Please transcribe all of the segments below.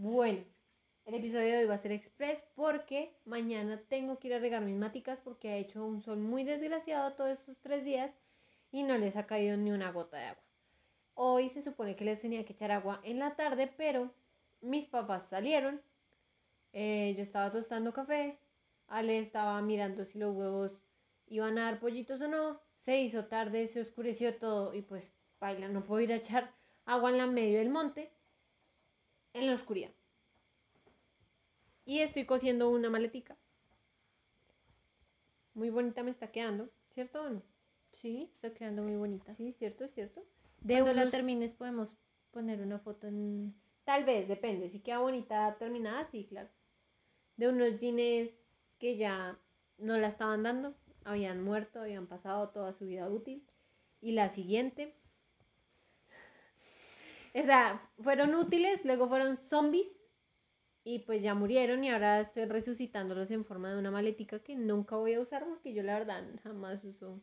Bueno, el episodio de hoy va a ser express porque mañana tengo que ir a regar mis maticas porque ha hecho un sol muy desgraciado todos estos tres días y no les ha caído ni una gota de agua. Hoy se supone que les tenía que echar agua en la tarde, pero mis papás salieron. eh, yo estaba tostando café. Ale estaba mirando si los huevos iban a dar pollitos o no. Se hizo tarde, se oscureció todo y pues baila, no puedo ir a echar agua en la medio del monte en la oscuridad. Y estoy cosiendo una maletica. Muy bonita me está quedando, ¿cierto o no? Sí, está quedando muy bonita. Sí, cierto, cierto. De Cuando la termines podemos poner una foto en... Tal vez, depende. Si queda bonita terminada, sí, claro. De unos jeans que ya no la estaban dando, habían muerto, habían pasado toda su vida útil. Y la siguiente. O sea, fueron útiles, luego fueron zombies. Y pues ya murieron y ahora estoy resucitándolos en forma de una maletica que nunca voy a usar porque yo la verdad jamás uso.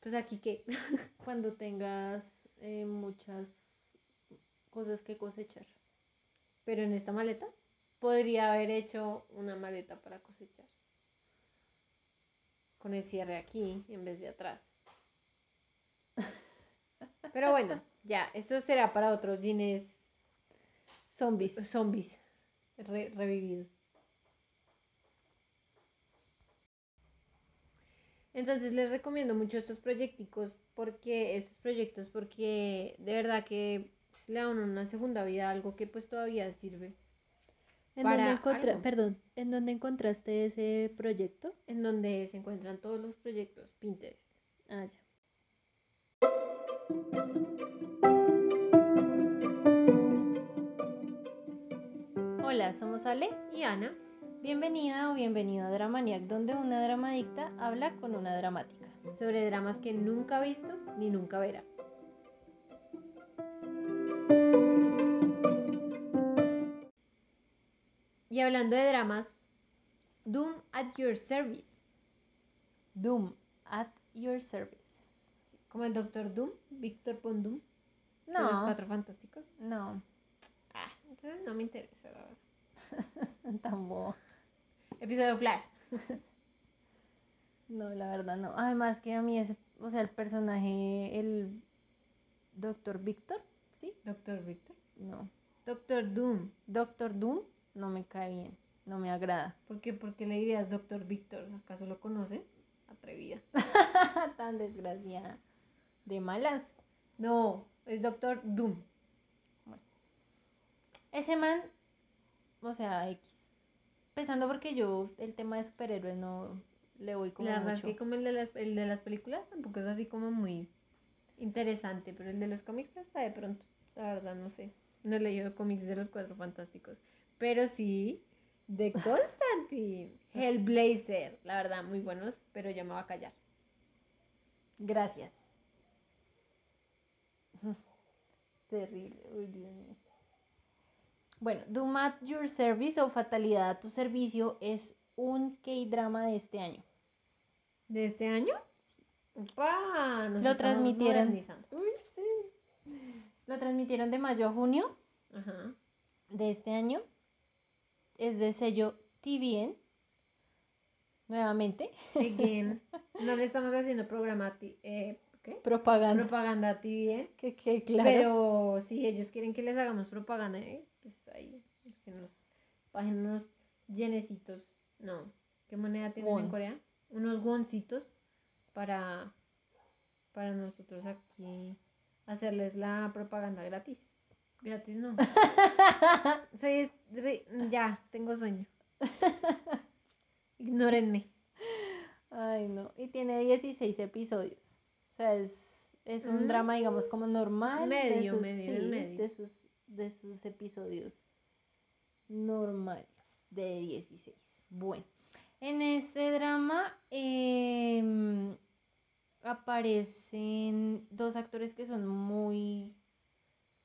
Pues aquí que Cuando tengas eh, muchas cosas que cosechar. Pero en esta maleta podría haber hecho una maleta para cosechar. Con el cierre aquí en vez de atrás. Pero bueno, ya, esto será para otros jeans Zombies. zombies re- revividos. Entonces les recomiendo mucho estos proyecticos porque estos proyectos porque de verdad que pues, le dan una segunda vida a algo que pues todavía sirve. ¿En para dónde algo. Perdón, ¿en dónde encontraste ese proyecto? en donde se encuentran todos los proyectos Pinterest. Ah, ya. Hola, somos Ale. Y Ana, Bienvenida o bienvenido a Dramaniac, donde una dramadicta habla con una dramática. sobre dramas que nunca ha visto ni nunca verá. Y hablando de dramas, Doom at Your Service, Doom, at your service. Como el Doctor Doom, Víctor Doom, de los No, Cuatro Fantásticos. no, Ah, entonces no me interesa, la verdad. tan bobo. Episodio Flash. No, la verdad no. Además que a mí ese, o sea, el personaje, el Doctor Víctor, ¿sí? Doctor Víctor. No. Doctor Doom. Doctor Doom no me cae bien, no me agrada. ¿Por qué, ¿Por qué le dirías Doctor Víctor? ¿Acaso lo conoces? Atrevida. Tan desgraciada. De malas. No, es Doctor Doom. Ese man, o sea, X. Pensando porque yo el tema de superhéroes no le voy como la verdad es que como el de, las, el de las películas tampoco es así como muy interesante, pero el de los cómics está de pronto. La verdad no sé. No he leído cómics de los Cuatro Fantásticos. Pero sí de Constantine. Hellblazer. La verdad, muy buenos, pero ya me va a callar. Gracias. Terrible, uy, Dios mío. Bueno, Doom at Your Service o Fatalidad a tu servicio es un K-drama de este año. ¿De este año? Nos Lo transmitieron. Uy, sí. Lo transmitieron de mayo a junio Ajá. de este año. Es de sello TVN. Nuevamente. Again. No le estamos haciendo programa a ti. Eh, ¿Qué? Propaganda. Propaganda a ti bien. que, que claro. Pero si ellos quieren que les hagamos propaganda, eh, pues ahí, es que nos bajen unos yenecitos. No, ¿qué moneda tienen en. Corea? Unos woncitos para, para nosotros aquí hacerles la propaganda gratis. Gratis no. Soy ya, tengo sueño. Ignórenme. Ay, no. Y tiene 16 episodios. O sea, es, es un Mm, drama, digamos, como normal. de medio, sus- medio, sí, medio. De sus, de sus episodios normales de 16. Bueno, en este drama em, aparecen dos actores que son muy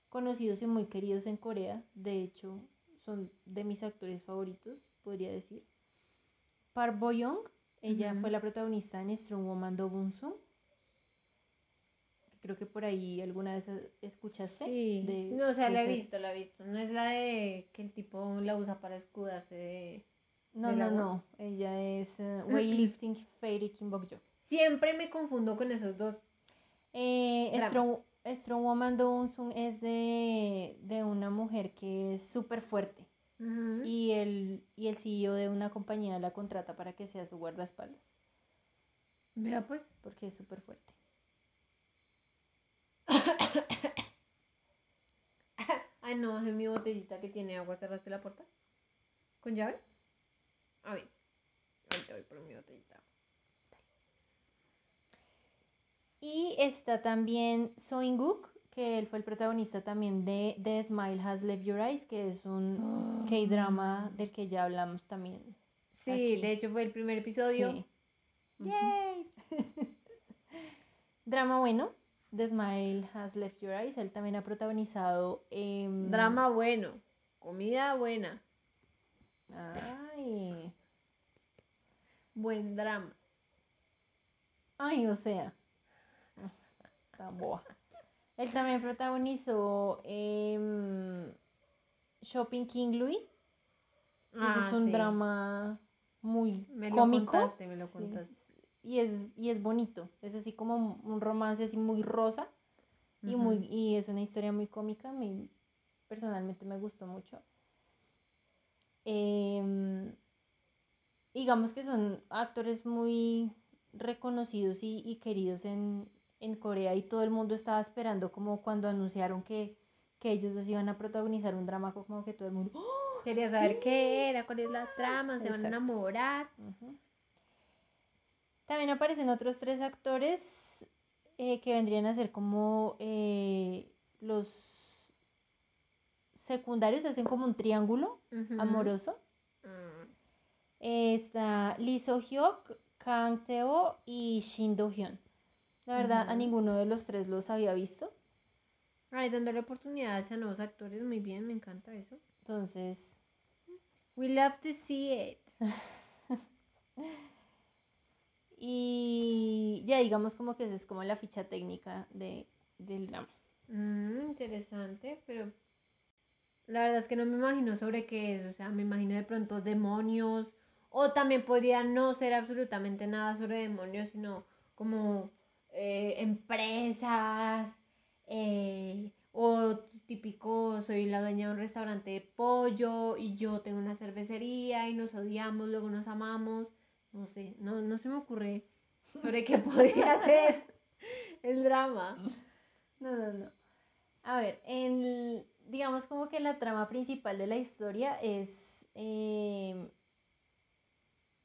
conocidos y muy queridos en Corea. De hecho, son de mis actores favoritos, podría decir. Park Bo Young, ella fue la protagonista en Strong Woman Do Bun Sung. Creo que por ahí alguna vez eh, escuchaste. Sí. de- no, o sea, la he visto, la he visto. No es la de que el tipo la usa para escudarse de... No, no, agua. no. Ella es eh, Weightlifting Fairy Kimbokjo. Siempre me confundo con esos dos. Eh. Strong, Strong Woman Downsun es de, de una mujer que es súper fuerte. Y el, y el CEO de una compañía la contrata para que sea su guardaespaldas. Vea pues. Porque es súper fuerte. Ay, no, bajé mi botellita que tiene agua. ¿Cerraste la puerta? ¿Con llave? A ver. Ahorita voy por mi botellita. Y está también Soinguk, que él fue el protagonista también de The Smile Has Left Your Eyes, que es un K-drama del que ya hablamos también. Sí, Aquí. de hecho fue el primer episodio. Sí. ¡Yay! Drama bueno. The Smile Has Left Your Eyes. Él también ha protagonizado. em, Drama bueno. Comida buena. Ay. Buen drama. Ay, o sea. Tan boa. Él también protagonizó em, Shopping King Louis. Ese Ah, es un sí. drama muy Me lo cómico. contaste, me lo Sí. contaste. Y es, y es bonito. Es así como un- romance así muy rosa. Y, muy, y es una historia muy cómica. A mí personalmente me gustó mucho. Em, digamos que son actores muy reconocidos y, y queridos en, en Corea y todo el mundo estaba esperando como cuando anunciaron que, que ellos dos iban a protagonizar un drama como que todo el mundo ¡Oh! Quería saber qué era, cuál es la trama, se van a enamorar. También aparecen otros tres actores eh, que vendrían a ser como eh, los secundarios, hacen como un triángulo amoroso. Mm. Eh, está Lee So Hyuk, Kang Teo y Shin Do Hyun. La verdad, a ninguno de los tres los había visto. Ay, dándole oportunidades a nuevos actores, muy bien, me encanta eso. Entonces, We love to see it. y ya digamos como que esa es como la ficha técnica de, del drama. Mm, interesante, pero la verdad es que no me imagino sobre qué es, o sea, me imagino de pronto demonios, o también podría no ser absolutamente nada sobre demonios, sino como eh, empresas, eh, o típico, soy la dueña de un restaurante de pollo y yo tengo una cervecería y nos odiamos, luego nos amamos, no sé, no, no se me ocurre sobre qué podría ser el drama. No, no, no. A ver, en, digamos como que la trama principal de la historia es em,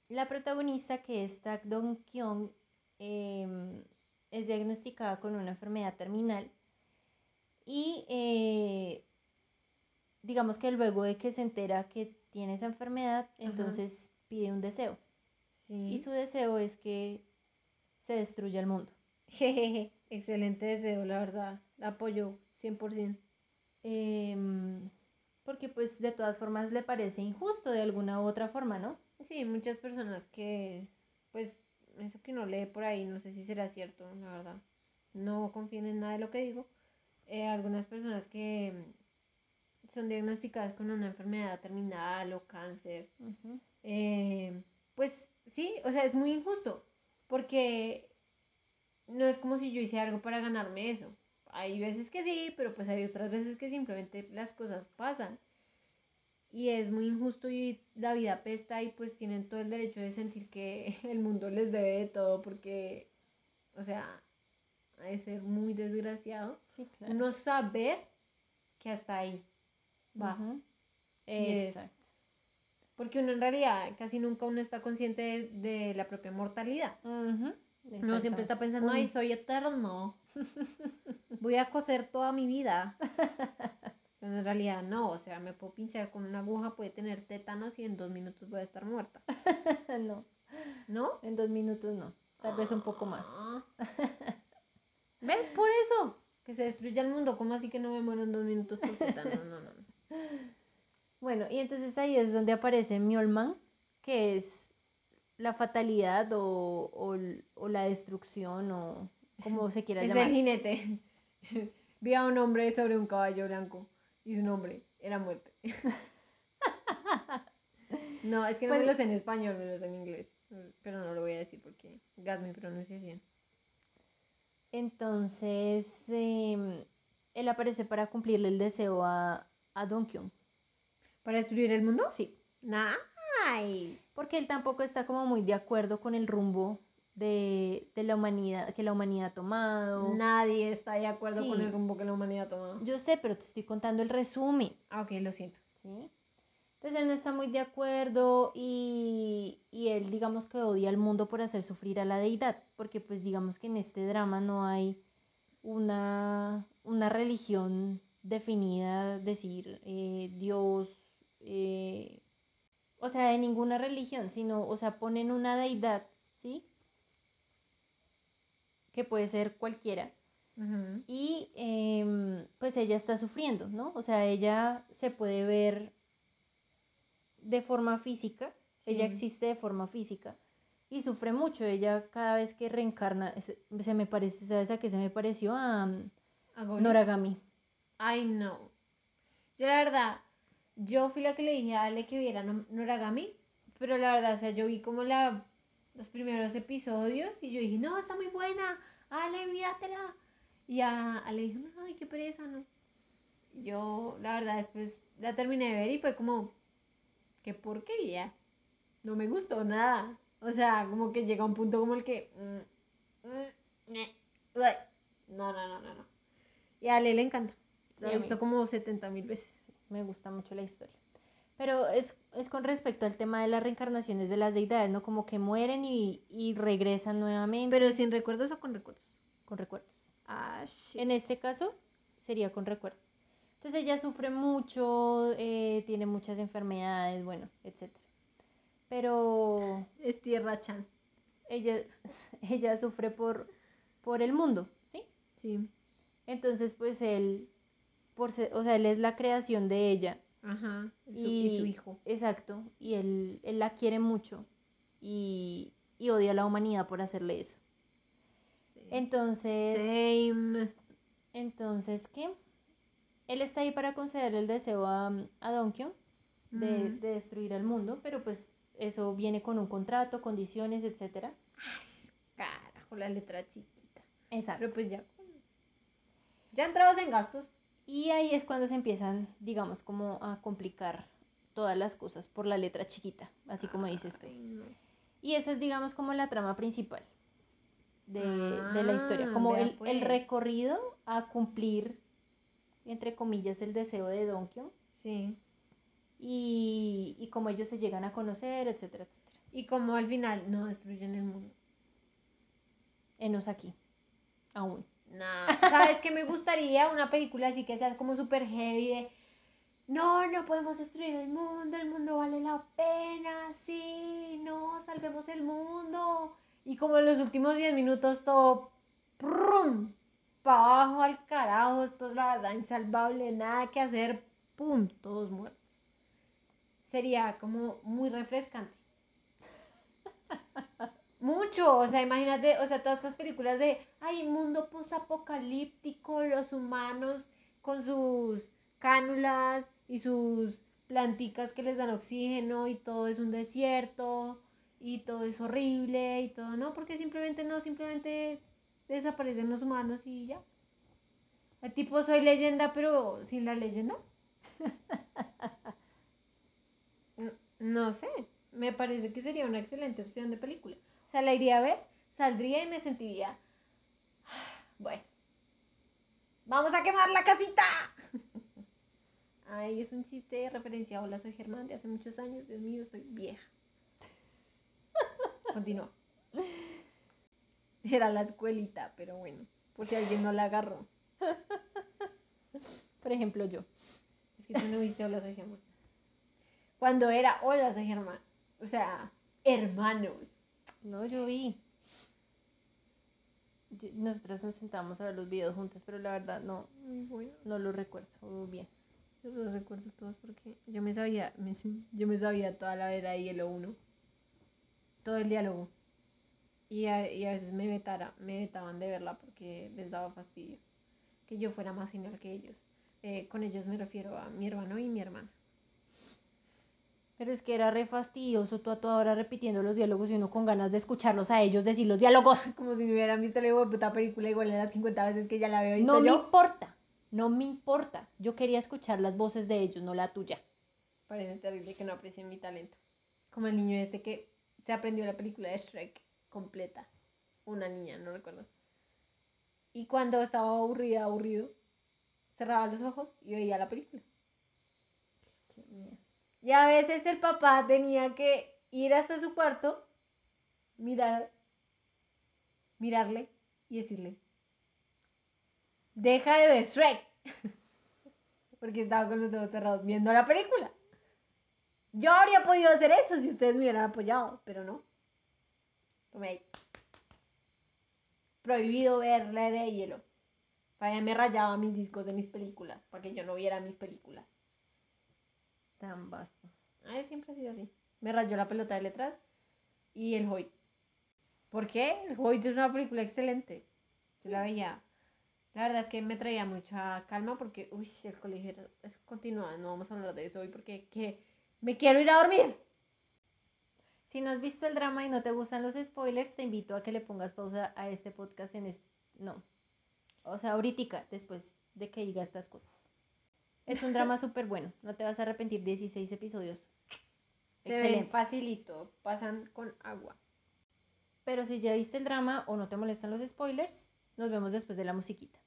la protagonista que es Tak Dong Kyung em, es diagnosticada con una enfermedad terminal y eh, digamos que luego de que se entera que tiene esa enfermedad, entonces pide un deseo y su deseo es que se destruya el mundo. Jejeje, excelente deseo, la verdad. La apoyo 100%. Em, porque pues de todas formas le parece injusto de alguna u otra forma, ¿no? Sí, muchas personas que, pues, eso que uno lee por ahí, no sé si será cierto, la verdad. No confíen en nada de lo que digo. Eh, algunas personas que son diagnosticadas con una enfermedad terminal o cáncer, eh, pues sí, o sea, es muy injusto, porque no es como si yo hice algo para ganarme eso. Hay veces que sí, pero pues hay otras veces que simplemente las cosas pasan. Y es muy injusto y la vida apesta y pues tienen todo el derecho de sentir que el mundo les debe de todo porque, o sea, ha de ser muy desgraciado. Sí, claro. Uno saber que hasta ahí va. Exacto. Porque uno en realidad casi nunca uno está consciente de, de la propia mortalidad. Ujú. Uno siempre está pensando, ay, soy eterno. Voy a coser toda mi vida. Pero en realidad no, o sea, me puedo pinchar con una aguja, puede tener tétanos y en dos minutos voy a estar muerta. no, ¿No? en dos minutos no. Tal vez un poco más. Ah. ¿Ves? Por eso. Que se destruya el mundo. ¿Cómo así que no me muero en dos minutos por tétanos? No, no, no. Bueno, y entonces ahí es donde aparece Mjolman, que es la fatalidad o, o o la destrucción o como se quiera Es llamar. el jinete. Vi a un hombre sobre un caballo blanco y su nombre era muerte. no, es que no me Pues- lo sé en español, me lo sé en inglés. Pero no lo voy a decir porque gas mi pronunciación. Entonces, em, él aparece para cumplirle el deseo a, a Don Kyung. ¿Para destruir el mundo? Sí, Nice. porque él tampoco está como muy de acuerdo con el rumbo de, de la humanidad, que la humanidad ha tomado. Nadie está de acuerdo con Sí. el rumbo que la humanidad ha tomado. Yo sé, pero te estoy contando el resumen. Ah, ok, lo siento. ¿sí? Entonces él no está muy de acuerdo y, y él digamos que odia al mundo por hacer sufrir a la deidad, porque pues digamos que en este drama no hay una, una religión definida, decir eh, Dios, eh, o sea, de ninguna religión, sino, o sea, ponen una deidad, ¿sí? Que puede ser cualquiera. Y em, pues ella está sufriendo, ¿no? O sea, ella se puede ver de forma física, ella existe de forma física y sufre mucho. Ella cada vez que reencarna, se, se me parece, ¿sabes a qué se me pareció? A um, ¿Agony? Noragami. Ay, no. Yo la verdad, yo fui la que le dije a Ale que viera No- Noragami, pero la verdad, o sea, yo vi como la, los primeros episodios y yo dije, no, está muy buena, Ale, míratela. Y a Ale dijo, ay, qué pereza, ¿no? Y yo, la verdad, después la terminé de ver y fue como, qué porquería. No me gustó nada. O sea, como que llega un punto como el que... mm, mm, uy, no, no, no, no, no. Y a Ale le encanta. Sí, La a he visto como 70 mil veces. Me gusta mucho la historia. Pero es, es con respecto al tema de las reencarnaciones de las deidades, ¿no? Como que mueren y, y regresan nuevamente Pero sin recuerdos o con recuerdos. con recuerdos. Ah, shit. En este caso sería con recuerdos. Entonces ella sufre mucho, eh, tiene muchas enfermedades, bueno, etc. Pero Es Tierra Chan. ella, ella sufre por, por el mundo, ¿sí? Sí. Entonces pues él, por ser- o sea, él es la creación de ella. Ajá. Y su, y su Y- hijo. Exacto, y él, él la quiere mucho y, y odia a la humanidad por hacerle eso. Sí. Entonces... Same. Entonces, ¿qué? Él está ahí para conceder el deseo a, a Donkyo de, Mm. de destruir el mundo, pero pues eso viene con un contrato, condiciones, etcétera. Ash, carajo, la letra chiquita. Exacto. Pero pues ya. Ya entrados en gastos. Y ahí es cuando se empiezan, digamos, como a complicar todas las cosas por la letra chiquita, así como dices tú. No. Y esa es, digamos, como la trama principal de, de la historia, Ah, como el, el pues. recorrido a cumplir, entre comillas, el deseo de Donkyo Sí. y, y cómo ellos se llegan a conocer, etcétera, etcétera. Y como al final no destruyen el mundo. Enos aquí, aún. No, ¿sabes qué me gustaría? Una película así que sea como súper heavy de no, no podemos destruir el mundo, el mundo vale la pena, sí, no, salvemos el mundo. Y como en los últimos 10 minutos todo prum, para abajo al carajo, esto es la verdad insalvable, nada que hacer, pum, todos muertos. Sería como muy refrescante. Mucho, o sea, imagínate, o sea, todas estas películas de, ay, mundo posapocalíptico, los humanos con sus cánulas y sus planticas que les dan oxígeno y todo es un desierto y todo es horrible y todo, ¿no? Porque simplemente no, simplemente desaparecen los humanos y ya. El tipo soy leyenda, pero sin la leyenda. No sé, me parece que sería una excelente opción de película. O sea, la iría a ver, saldría y me sentiría. Bueno, vamos a quemar la casita. Ay, es un chiste de referencia. Hola, soy Germán de hace muchos años. Dios mío, estoy vieja. Continúa. Era la escuelita, pero bueno, por si alguien no la agarró. Por ejemplo, yo. Es que tú no viste Hola, soy Germán. Cuando era Hola, soy Germán. O sea, hermanos. No, yo vi. Nosotras nos sentamos a ver los videos juntas, pero la verdad no, Muy bueno. no lo recuerdo bien. Yo los recuerdo todos porque yo me sabía, me- yo me sabía toda la vera y el uno. Todo el diálogo. Y a, y a veces me, vetara, me vetaban de verla porque les daba fastidio. Que yo fuera más genial que ellos. Eh, con ellos me refiero a mi hermano y mi hermana. Pero es que era re fastidioso tú a toda hora repitiendo los diálogos y uno con ganas de escucharlos a ellos decir los diálogos. Como si no hubieran visto la puta película igual de las 50 veces que ya la había visto No me yo. importa, no me importa. Yo quería escuchar las voces de ellos, no la tuya. Parece terrible que no aprecien mi talento. Como el niño este que se aprendió la película de Shrek completa. Una niña, no recuerdo. Y cuando estaba aburrida, aburrido, cerraba los ojos y veía la película. Y a veces el papá tenía que ir hasta su cuarto, mirar, mirarle y decirle, deja de ver Shrek. Porque estaba con los ojos cerrados viendo la película. Yo habría podido hacer eso si ustedes me hubieran apoyado, pero no. Prohibido ver la de hielo. Vaya, me rayaba mis discos de mis películas, para que yo no viera mis películas. Tan vasto. Ay, siempre ha sido así. Me rayó la pelota de letras y el Hoyt. ¿Por qué? El Hoyt es una película excelente. Yo la veía. La verdad es que me traía mucha calma porque, uy, el colegio era- continúa. No vamos a hablar de eso hoy porque que me quiero ir a dormir. Si no has visto el drama y no te gustan los spoilers, te invito a que le pongas pausa a este podcast en es- No. O sea, ahorita, después de que diga estas cosas. Es un drama súper bueno. No te vas a arrepentir 16 episodios. Se ven Excelentes. facilito, pasan con agua. Pero si ya viste el drama o no te molestan los spoilers, nos vemos después de la musiquita.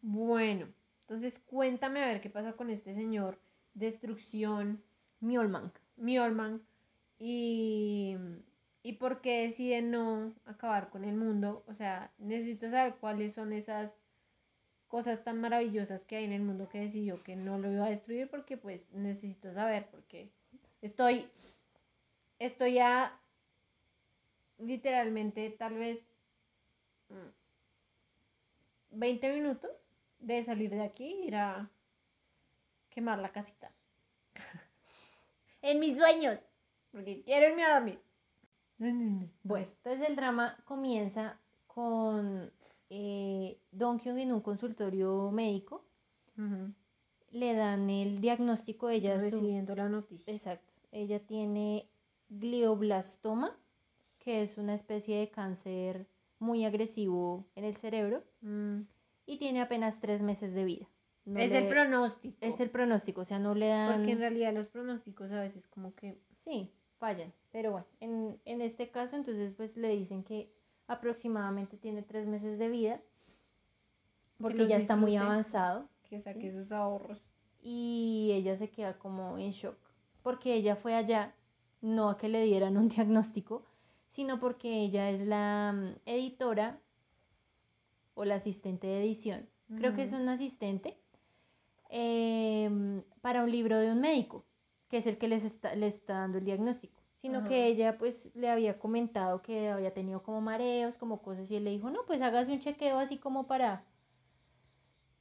Bueno, entonces cuéntame a ver qué pasa con este señor. Destrucción, Mjolnir. Mjolnir y, y por qué decide no acabar con el mundo. O sea, necesito saber cuáles son esas cosas tan maravillosas que hay en el mundo que decidió que no lo iba a destruir porque pues necesito saber porque estoy estoy ya literalmente tal vez mm, 20 minutos de salir de aquí e ir a quemar la casita. en mis sueños. Porque quiero irme a dormir. Bueno, entonces el drama comienza con eh, Don Kyung en un consultorio médico. Le dan el diagnóstico, ella su- recibiendo la noticia. Exacto. Ella tiene glioblastoma, que es una especie de cáncer muy agresivo en el cerebro Mm. y tiene apenas tres meses de vida. No es el pronóstico. Es el pronóstico, o sea, no le dan... Porque en realidad los pronósticos a veces como que... Sí, fallan. Pero bueno, en, en este caso entonces pues le dicen que aproximadamente tiene tres meses de vida porque ya está muy avanzado Que saque Sí. sus ahorros. y ella se queda como en shock porque ella fue allá no a que le dieran un diagnóstico, sino porque ella es la mm, editora o la asistente de edición. Creo que es un asistente em, para un libro de un médico, que es el que les está, le está dando el diagnóstico. Sino Ajá. que ella pues le había comentado que había tenido como mareos, como cosas, y él le dijo, no, pues hágase un chequeo así como para...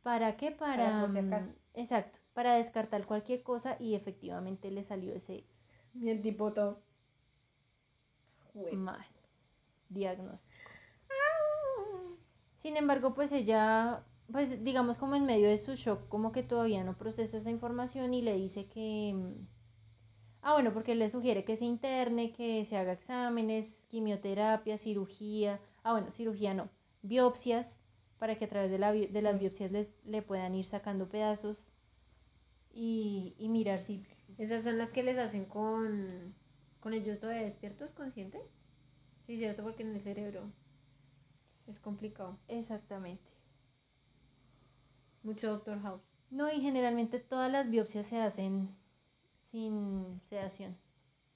¿Para qué? Para... si mm, exacto, para descartar cualquier cosa y efectivamente le salió ese Y el tipo todo... Mal diagnóstico. Sin embargo, pues ella, pues digamos como en medio de su shock, como que todavía no procesa esa información y le dice que... Ah, bueno, porque le sugiere que se interne, que se haga exámenes, quimioterapia, cirugía. Ah, bueno, cirugía no, biopsias, para que a través de, la de las biopsias le, le puedan ir sacando pedazos y, y mirar si... Esas son las que les hacen con... Con ellos todavía despiertos, conscientes. Sí, cierto, porque en el cerebro es complicado. Exactamente. Mucho Doctor House. No, y generalmente todas las biopsias se hacen sin sedación.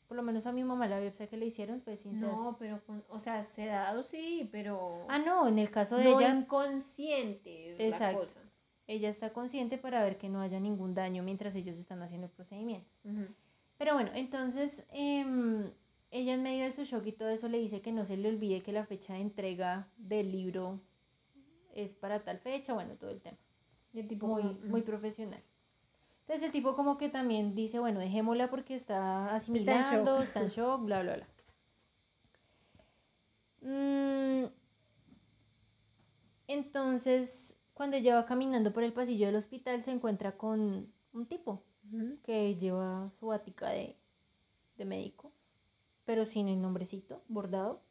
Por lo menos a mi mamá la biopsia que le hicieron fue sin sedación. No, pero con, o sea, sedado sí, pero Ah, no, en el caso de no ella, inconsciente es la Exacto. cosa. ella está consciente para ver que no haya ningún daño mientras ellos están haciendo el procedimiento. Ujú. Pero bueno, entonces em, ella en medio de su shock y todo eso le dice que no se le olvide que la fecha de entrega del libro es para tal fecha, bueno, todo el tema. El tipo muy, muy profesional. Entonces el tipo como que también dice, bueno, dejémosla porque está asimilando, está en shock, bla, bla, bla. Mm, entonces, cuando ella va caminando por el pasillo del hospital, se encuentra con un tipo que lleva su batica de, de médico, pero sin el nombrecito bordado,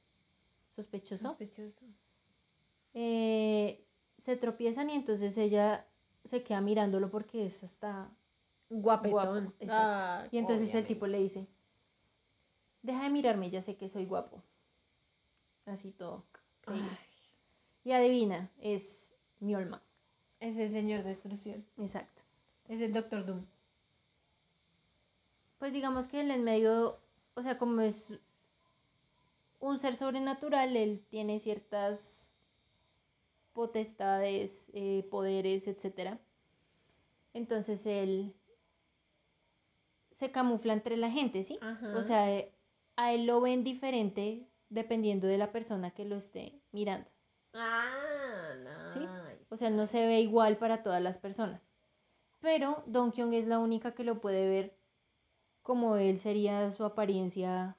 sospechoso. Sospechoso. Eh, se tropiezan y entonces ella se queda mirándolo porque es hasta Guapetón. guapo. exacto. Ah, y entonces el tipo le dice, deja de mirarme, ya sé que soy guapo. Así todo. Y adivina, es Mjolman. es el señor destrucción. Exacto. Es el Doctor Doom. Pues digamos que él en medio, o sea, como es un ser sobrenatural, él tiene ciertas potestades, eh, poderes, etc. Entonces él se camufla entre la gente, ¿sí? Ajá. O sea, eh, a él lo ven diferente dependiendo de la persona que lo esté mirando. Ah, ¿Sí? nice. O sea, no se ve igual para todas las personas. Pero Don Kyung es la única que lo puede ver como él sería su apariencia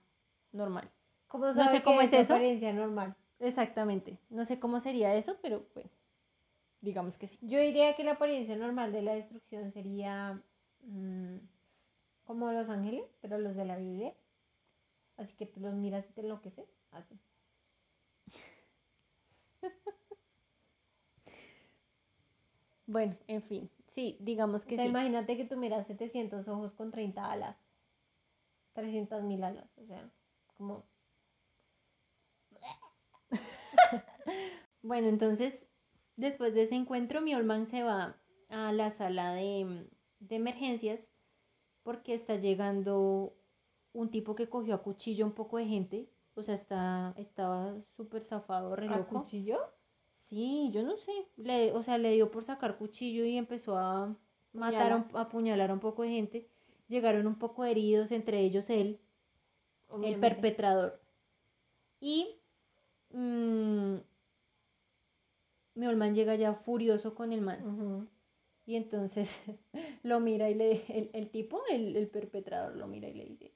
normal. ¿Cómo no sé cómo es eso. apariencia normal. Exactamente. No sé cómo sería eso, pero bueno, digamos que sí. Yo diría que la apariencia normal de la destrucción sería mm, como los ángeles, pero los de la Biblia. Así que tú los miras y te enloqueces. Así. Bueno, en fin, sí, digamos O que sea, sí. imagínate que tú miras 700 ojos con 30 alas. 300 mil alas. O sea, como... Bueno, entonces, después de ese encuentro, Mjolman se va a la sala de, de emergencias porque está llegando un tipo que cogió a cuchillo a un poco de gente. O sea, está, estaba súper zafado, re ¿A cuchillo? Sí, yo no sé. Le, o sea, le dio por sacar cuchillo y empezó a matar, a un- a apuñalar a un poco de gente. Llegaron un poco heridos, entre ellos él, el perpetrador. Y mm, Mjolman llega ya furioso con el man. Y entonces lo mira y le, el, el tipo, el, el perpetrador, lo mira y le dice,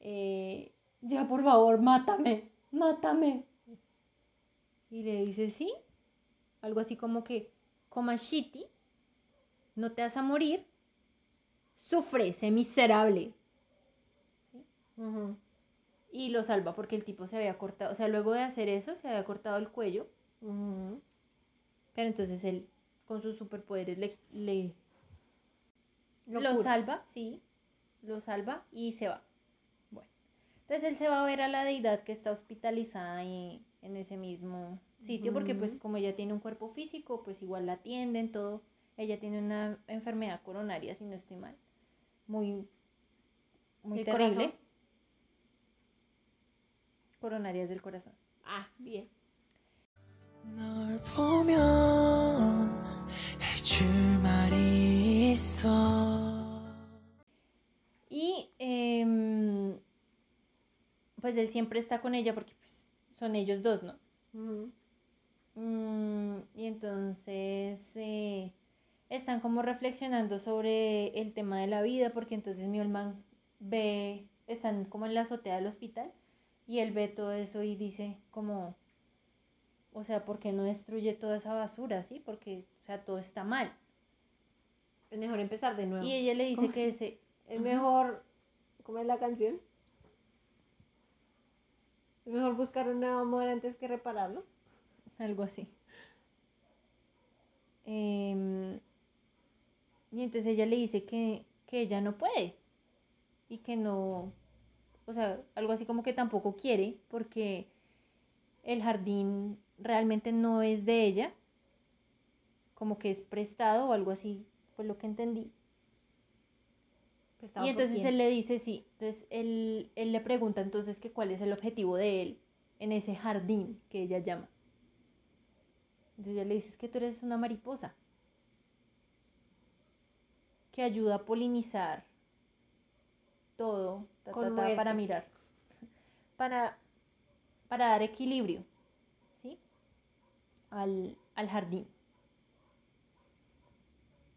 eh, ya por favor, mátame, mátame. Y le dice, sí, algo así como que, Komashiti, no te vas a morir, sufre, sé miserable. Y lo salva porque el tipo se había cortado, o sea, luego de hacer eso, se había cortado el cuello, pero entonces él, con sus superpoderes, le, le, Lo salva, sí, lo salva y se va. Bueno, entonces él se va a ver a la deidad que está hospitalizada ahí en ese mismo sitio, porque pues como ella tiene un cuerpo físico, pues igual la atienden, todo. Ella tiene una enfermedad coronaria, si no estoy mal, muy, muy ¿Del terrible. corazón? Coronarias del corazón. Ah, bien. Y em, pues él siempre está con ella porque pues, son ellos dos, ¿no? Ujú. Mm, y entonces eh, están como reflexionando sobre el tema de la vida, porque entonces Mjolman ve, están como en la azotea del hospital y él ve todo eso y dice como, o sea, ¿por qué no destruye toda esa basura, sí? Porque, sea, todo está mal. Es mejor empezar de nuevo. Y ella le dice ¿Cómo que ese, Es mejor. ¿Cómo es la canción? Es mejor buscar un nuevo amor antes que repararlo. algo así. Em, y entonces ella le dice que, que ella no puede y que no, o sea, algo así como que tampoco quiere porque el jardín realmente no es de ella, como que es prestado o algo así, fue lo que entendí. Prestado Y entonces él le dice sí, entonces él, él le pregunta entonces que cuál es el objetivo de él en ese jardín que ella llama. Entonces ella le dice "Es que tú eres una mariposa que ayuda a polinizar todo ta, Con ta, ta, para mirar, para, para dar equilibrio, ¿sí? Al, al jardín.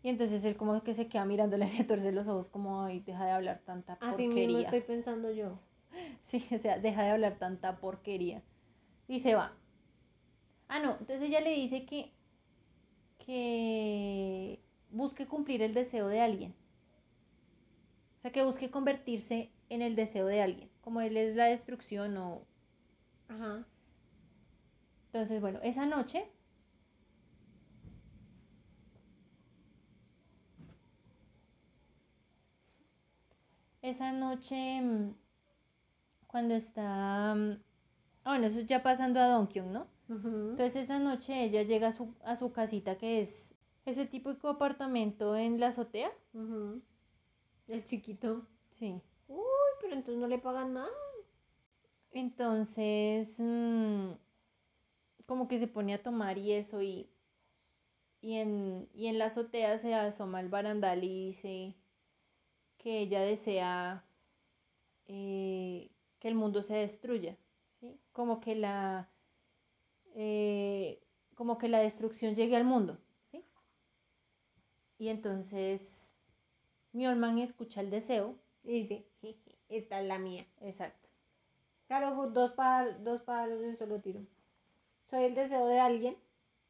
Y entonces él como que se queda mirándole, le torce los ojos como, ay, deja de hablar tanta Así porquería. mismo estoy pensando yo. Sí, o sea, deja de hablar tanta porquería. Y se va. Ah, no, entonces ella le dice que, que busque cumplir el deseo de alguien. O sea, que busque convertirse en el deseo de alguien. Como él es la destrucción o... Ajá. Entonces, bueno, esa noche... Esa noche, mm, cuando está... mm, Ah, bueno, eso ya pasando a Donkyung, ¿no? Entonces esa noche ella llega a su, a su casita que es ese típico apartamento en la azotea. El chiquito. Sí. Uy, pero entonces no le pagan nada. Entonces, mm, como que se pone a tomar y eso y, y, en, y en la azotea se asoma el barandal y dice que ella desea eh, que el mundo se destruya, ¿sí? Como que la, eh, como que la destrucción llegue al mundo, ¿sí? Y entonces Mjolman escucha el deseo, Y dice, "Jeje, esta es la mía. exacto. Claro, dos dos pájaros de un solo tiro. Soy el deseo de alguien.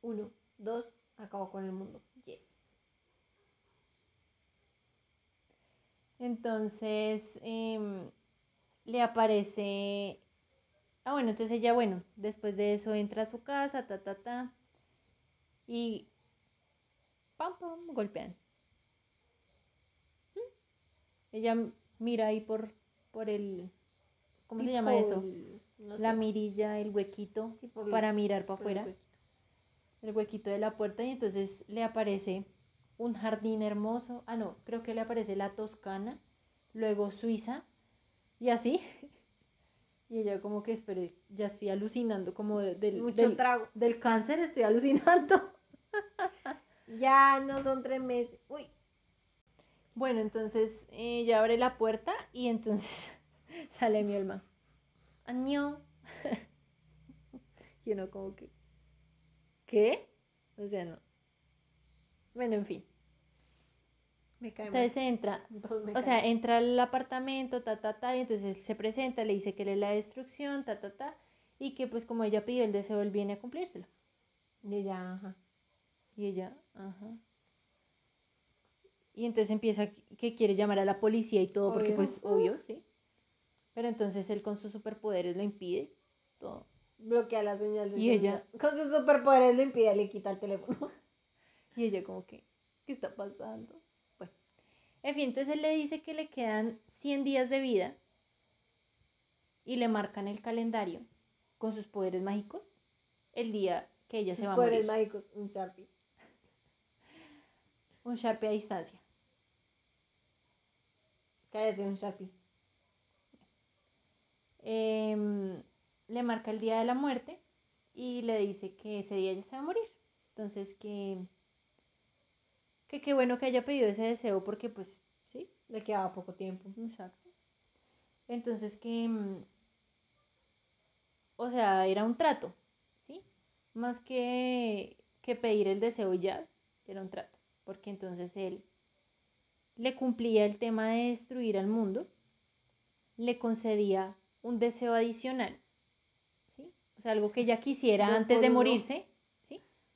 Uno, dos, acabo con el mundo. Entonces em, le aparece. Ah, bueno, entonces ella, bueno, después de eso entra a su casa, ta, ta, ta. Y. Pam, pam, golpean. ¿Mm? Ella mira ahí por, por el. ¿Cómo se llama eso? No La sé. mirilla, el huequito, Sí, por el- para mirar para el afuera. huequito. el huequito de la puerta y entonces le aparece un jardín hermoso. Ah, no, creo que le aparece la Toscana, luego Suiza y así. Y ella como que, espere, ya estoy alucinando como de- del, Mucho del, trago. del cáncer, estoy alucinando. Ya no son tres meses. Uy. Bueno, entonces eh, ella abre la puerta y entonces sale mi alma. Año. y uno como que, ¿qué? O sea, no. Bueno, en fin. Me cae Entonces entra, mal. O sea, mal. entra al apartamento, ta, ta, ta, y entonces él se presenta, le dice que él es la destrucción, ta, ta, ta, y que pues como ella pidió el deseo, él viene a cumplírselo. Y ella, ajá. Y ella, ajá. Y entonces empieza que- quiere llamar a la policía y todo, porque pues obvio, sí. Pero entonces él con sus superpoderes lo impide, todo. Bloquea la señal de Y ella-. Con sus superpoderes lo impide, le quita el teléfono. Y ella como que, ¿qué está pasando? Bueno, en fin, entonces él le dice que le quedan 100 días de vida y le marcan el calendario con sus poderes mágicos el día que ella se va a Poderes morir. mágicos, un Sharpie. Un Sharpie a distancia. Cállate, un Sharpie. Em, le marca el día de la muerte y le dice que ese día ella se va a morir. Entonces que que qué bueno que haya pedido ese deseo porque pues sí, Le quedaba poco tiempo. Exacto. Entonces que, mm, o sea, era un trato, ¿sí? Más que, que pedir el deseo ya, era un trato, porque entonces él le cumplía el tema de destruir al mundo, le concedía un deseo adicional, ¿sí? O sea, algo que ella quisiera antes de morirse,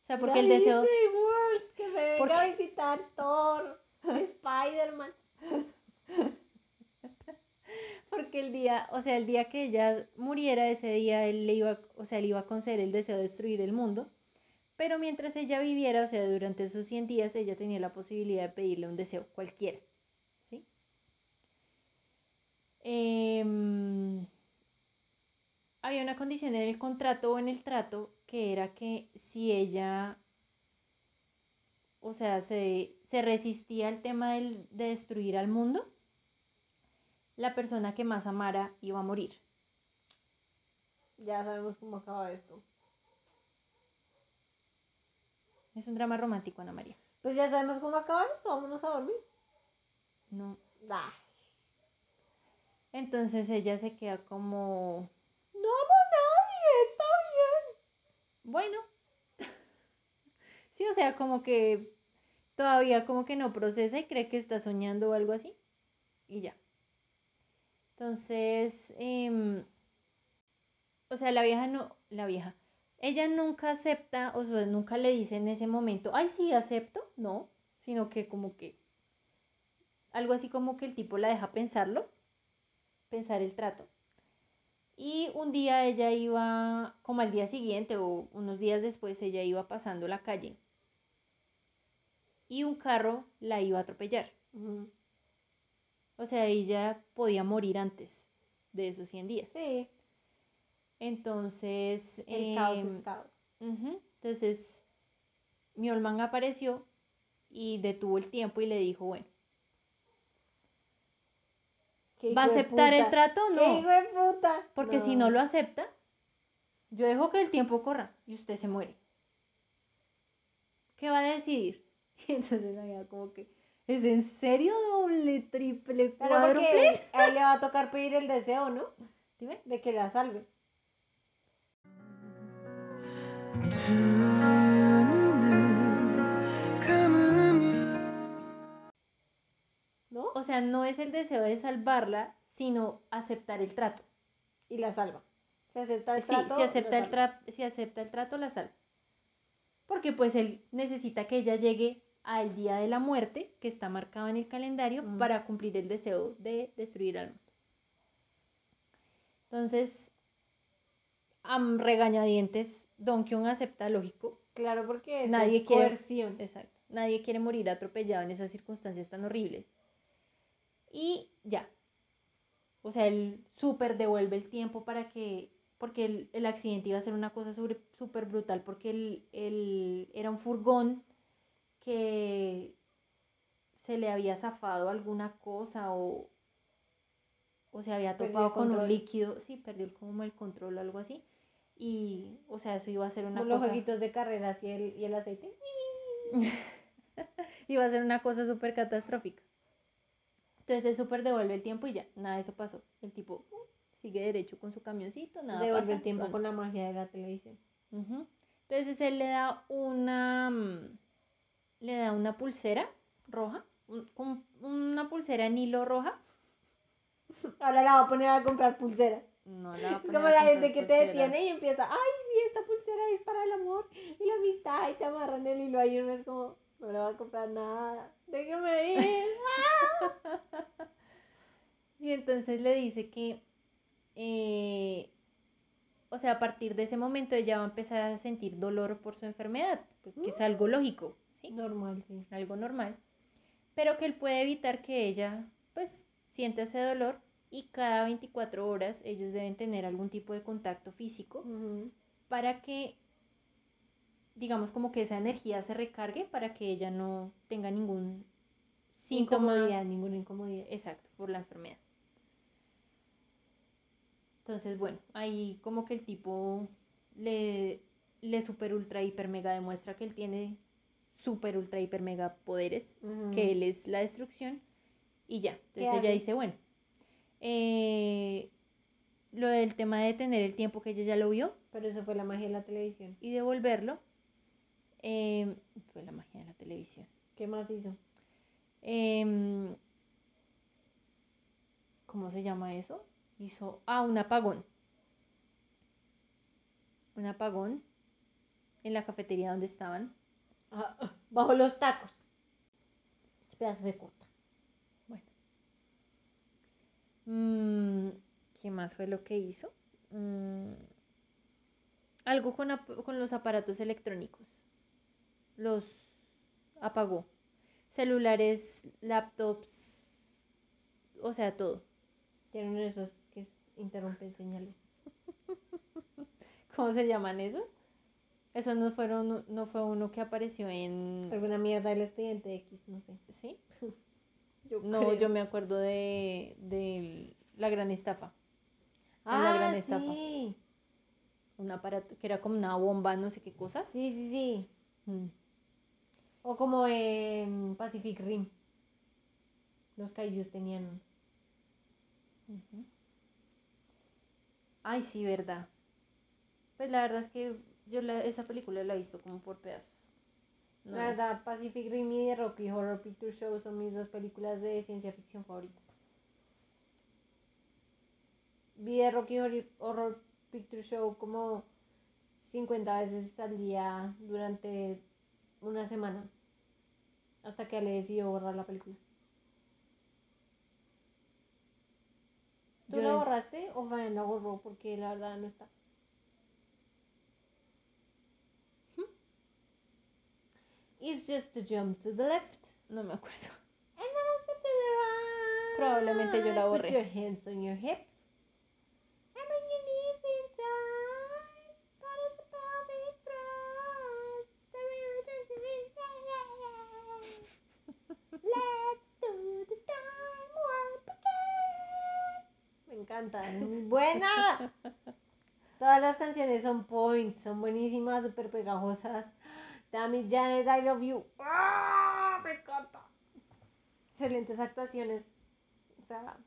sea, porque el deseo... Que me venga Porque- a visitar Thor, Spider-Man. Porque el día, o sea, el día que ella muriera, ese día él le iba, o sea, él iba a conceder el deseo de destruir el mundo. Pero mientras ella viviera, o sea, durante esos 100 días, ella tenía la posibilidad de pedirle un deseo, cualquiera. ¿Sí? Em, había una condición en el contrato o en el trato que era que si ella, o sea, se, se resistía al tema del- de destruir al mundo, la persona que más amara iba a morir. Ya sabemos cómo acaba esto. Es un drama romántico, Ana María. Pues ya sabemos cómo acaba esto, vámonos a dormir. No. Ah, Entonces ella se queda como, no amo a nadie, está bien. Bueno. sí, o sea, como que todavía como que no procesa y cree que está soñando o algo así. Y ya. Entonces, em, o sea, la vieja no, la vieja, ella nunca acepta, o sea, nunca le dice en ese momento, ay, sí, acepto, no, sino que como que, algo así como que el tipo la deja pensarlo, pensar el trato. Y un día ella iba, como al día siguiente o unos días después, ella iba pasando la calle y un carro la iba a atropellar. O sea, ella podía morir antes de esos 100 días. Sí, Entonces, el caos em, es caos. ujú, entonces, Miolman apareció y detuvo el tiempo y le dijo, bueno, ¿va a aceptar el trato o ¡Qué no? hijo de puta! Porque si no lo acepta, yo dejo que el tiempo corra y usted se muere. ¿Qué va a decidir? Y entonces la como que, ¿es en serio doble, triple, cuádruple? porque a él le va a tocar pedir el deseo, ¿no? Dime. De que la salve. O sea, no es el deseo de salvarla, sino aceptar el trato. Y la salva. Si acepta el Sí, trato. si acepta la el salva. tra- si acepta el trato, la salva. Porque pues él necesita que ella llegue al día de la muerte, que está marcado en el calendario, Ujú. para cumplir el deseo de destruir al mundo. Entonces, a regañadientes, Don Kyung acepta, lógico. Claro, porque eso Nadie es quiere- coerción. Exacto. Nadie quiere morir atropellado en esas circunstancias tan horribles. Y ya. O sea, él súper devuelve el tiempo para que. Porque el, el accidente iba a ser una cosa súper brutal. Porque el, el- era un furgón que se le había zafado alguna cosa o. O se había topado con un líquido. Sí, perdió como el control o algo así. Y, o sea, eso iba a ser una los cosa. jueguitos de carreras y el, y el aceite. iba a ser una cosa súper catastrófica. Entonces él súper devuelve el tiempo y ya, nada de eso pasó. El tipo uh, sigue derecho con su camioncito, nada Devuelve pasa, el tiempo todo- con la magia de la televisión. Ujú. Entonces él le da una mm, le da una pulsera roja, un- como una pulsera en hilo roja. Ahora la va a poner a comprar pulseras. No la va a Es poner como a la gente que te detiene y empieza, ay, sí, esta pulsera es para el amor y la amistad y te amarran el hilo ahí uno es como, no le va a comprar nada, déjame ir. Y entonces le dice que, eh, o sea, a partir de ese momento ella va a empezar a sentir dolor por su enfermedad, pues que es algo lógico, ¿sí? Normal, sí. Algo normal. Pero que él puede evitar que ella, pues, sienta ese dolor y cada 24 horas ellos deben tener algún tipo de contacto físico para que, digamos, como que esa energía se recargue para que ella no tenga ningún síntoma. Incomodidad, ninguna incomodidad. Exacto, por la enfermedad. Entonces, bueno, ahí como que el tipo le, le super ultra hiper mega demuestra que él tiene super ultra hiper mega poderes, que él es la destrucción y ya. Entonces ella hace? dice, bueno, eh, lo del tema de tener el tiempo que ella ya lo vio Pero eso fue la magia de la televisión. y devolverlo, eh, fue la magia de la televisión. ¿Qué más hizo? Em, ¿Cómo se llama eso? Hizo. Ah, un apagón. Un apagón en la cafetería donde estaban. Ah, bajo los tacos. Ese pedazo se corta. Bueno. Mm, ¿Qué más fue lo que hizo? Mm, algo con, con los aparatos electrónicos. Los apagó. Celulares, laptops, o sea, todo. Tienen esos que interrumpen señales. ¿Cómo se llaman esos? Eso no fueron, no fue uno que apareció en. Alguna mierda del expediente X, no sé. ¿Sí? Yo No, creo. yo me acuerdo de, de la gran estafa. Ah, la gran estafa. sí. Un aparato que era como una bomba, no sé qué cosas. Sí, sí, sí. Mm. O como en Pacific Rim. Los kaijus tenían. Ay, sí, verdad. Pues la verdad es que yo la- esa película la he visto como por pedazos. no La es- verdad, Pacific Rim y The Rocky Horror Picture Show son mis dos películas de ciencia ficción favoritas. Vi The Rocky Horror Picture Show como 50 veces al día durante una semana. Hasta que le decidió borrar la película. ¿Tú Yo la es- borraste o Brian la borró? Porque la verdad no está. It's just a jump to the left. no me acuerdo. And then a step to the right. Probablemente yo la borré. Put your hands on your hips. Me encanta, buena. Todas las canciones son point, son buenísimas, súper pegajosas. Tammy Janet, I love you. ¡Ah! Me encanta. Excelentes actuaciones. O sea,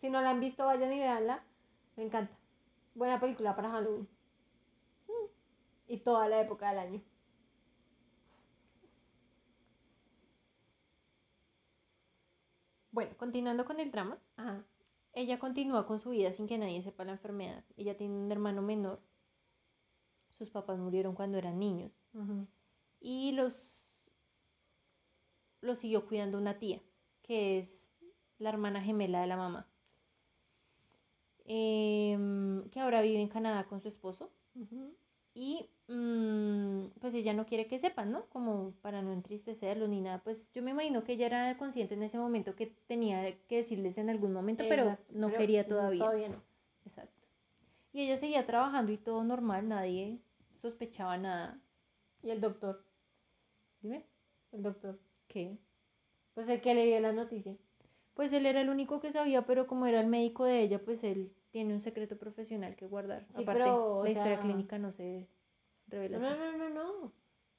si no la han visto, vayan y veanla. Me encanta. Buena película para Halloween. Y toda la época del año. Bueno, continuando con el drama, Ajá. Ella continúa con su vida sin que nadie sepa la enfermedad. Ella tiene un hermano menor. Sus papás murieron cuando eran niños. Y los, los siguió cuidando una tía, que es la hermana gemela de la mamá. Em, que ahora vive en Canadá con su esposo. Y pues ella no quiere que sepan, ¿no? Como para no entristecerlo ni nada. Pues yo me imagino que ella era consciente en ese momento que tenía que decirles en algún momento, pero no pero quería todavía. Todavía no. Exacto. Y ella seguía trabajando y todo normal, nadie sospechaba nada. Y el doctor. Dime, El doctor. ¿qué? Pues el que le dio la noticia. Pues él era el único que sabía, pero como era el médico de ella, pues él tiene un secreto profesional que guardar. Sí, Aparte, pero, la historia sea, clínica no se No, no, no, no.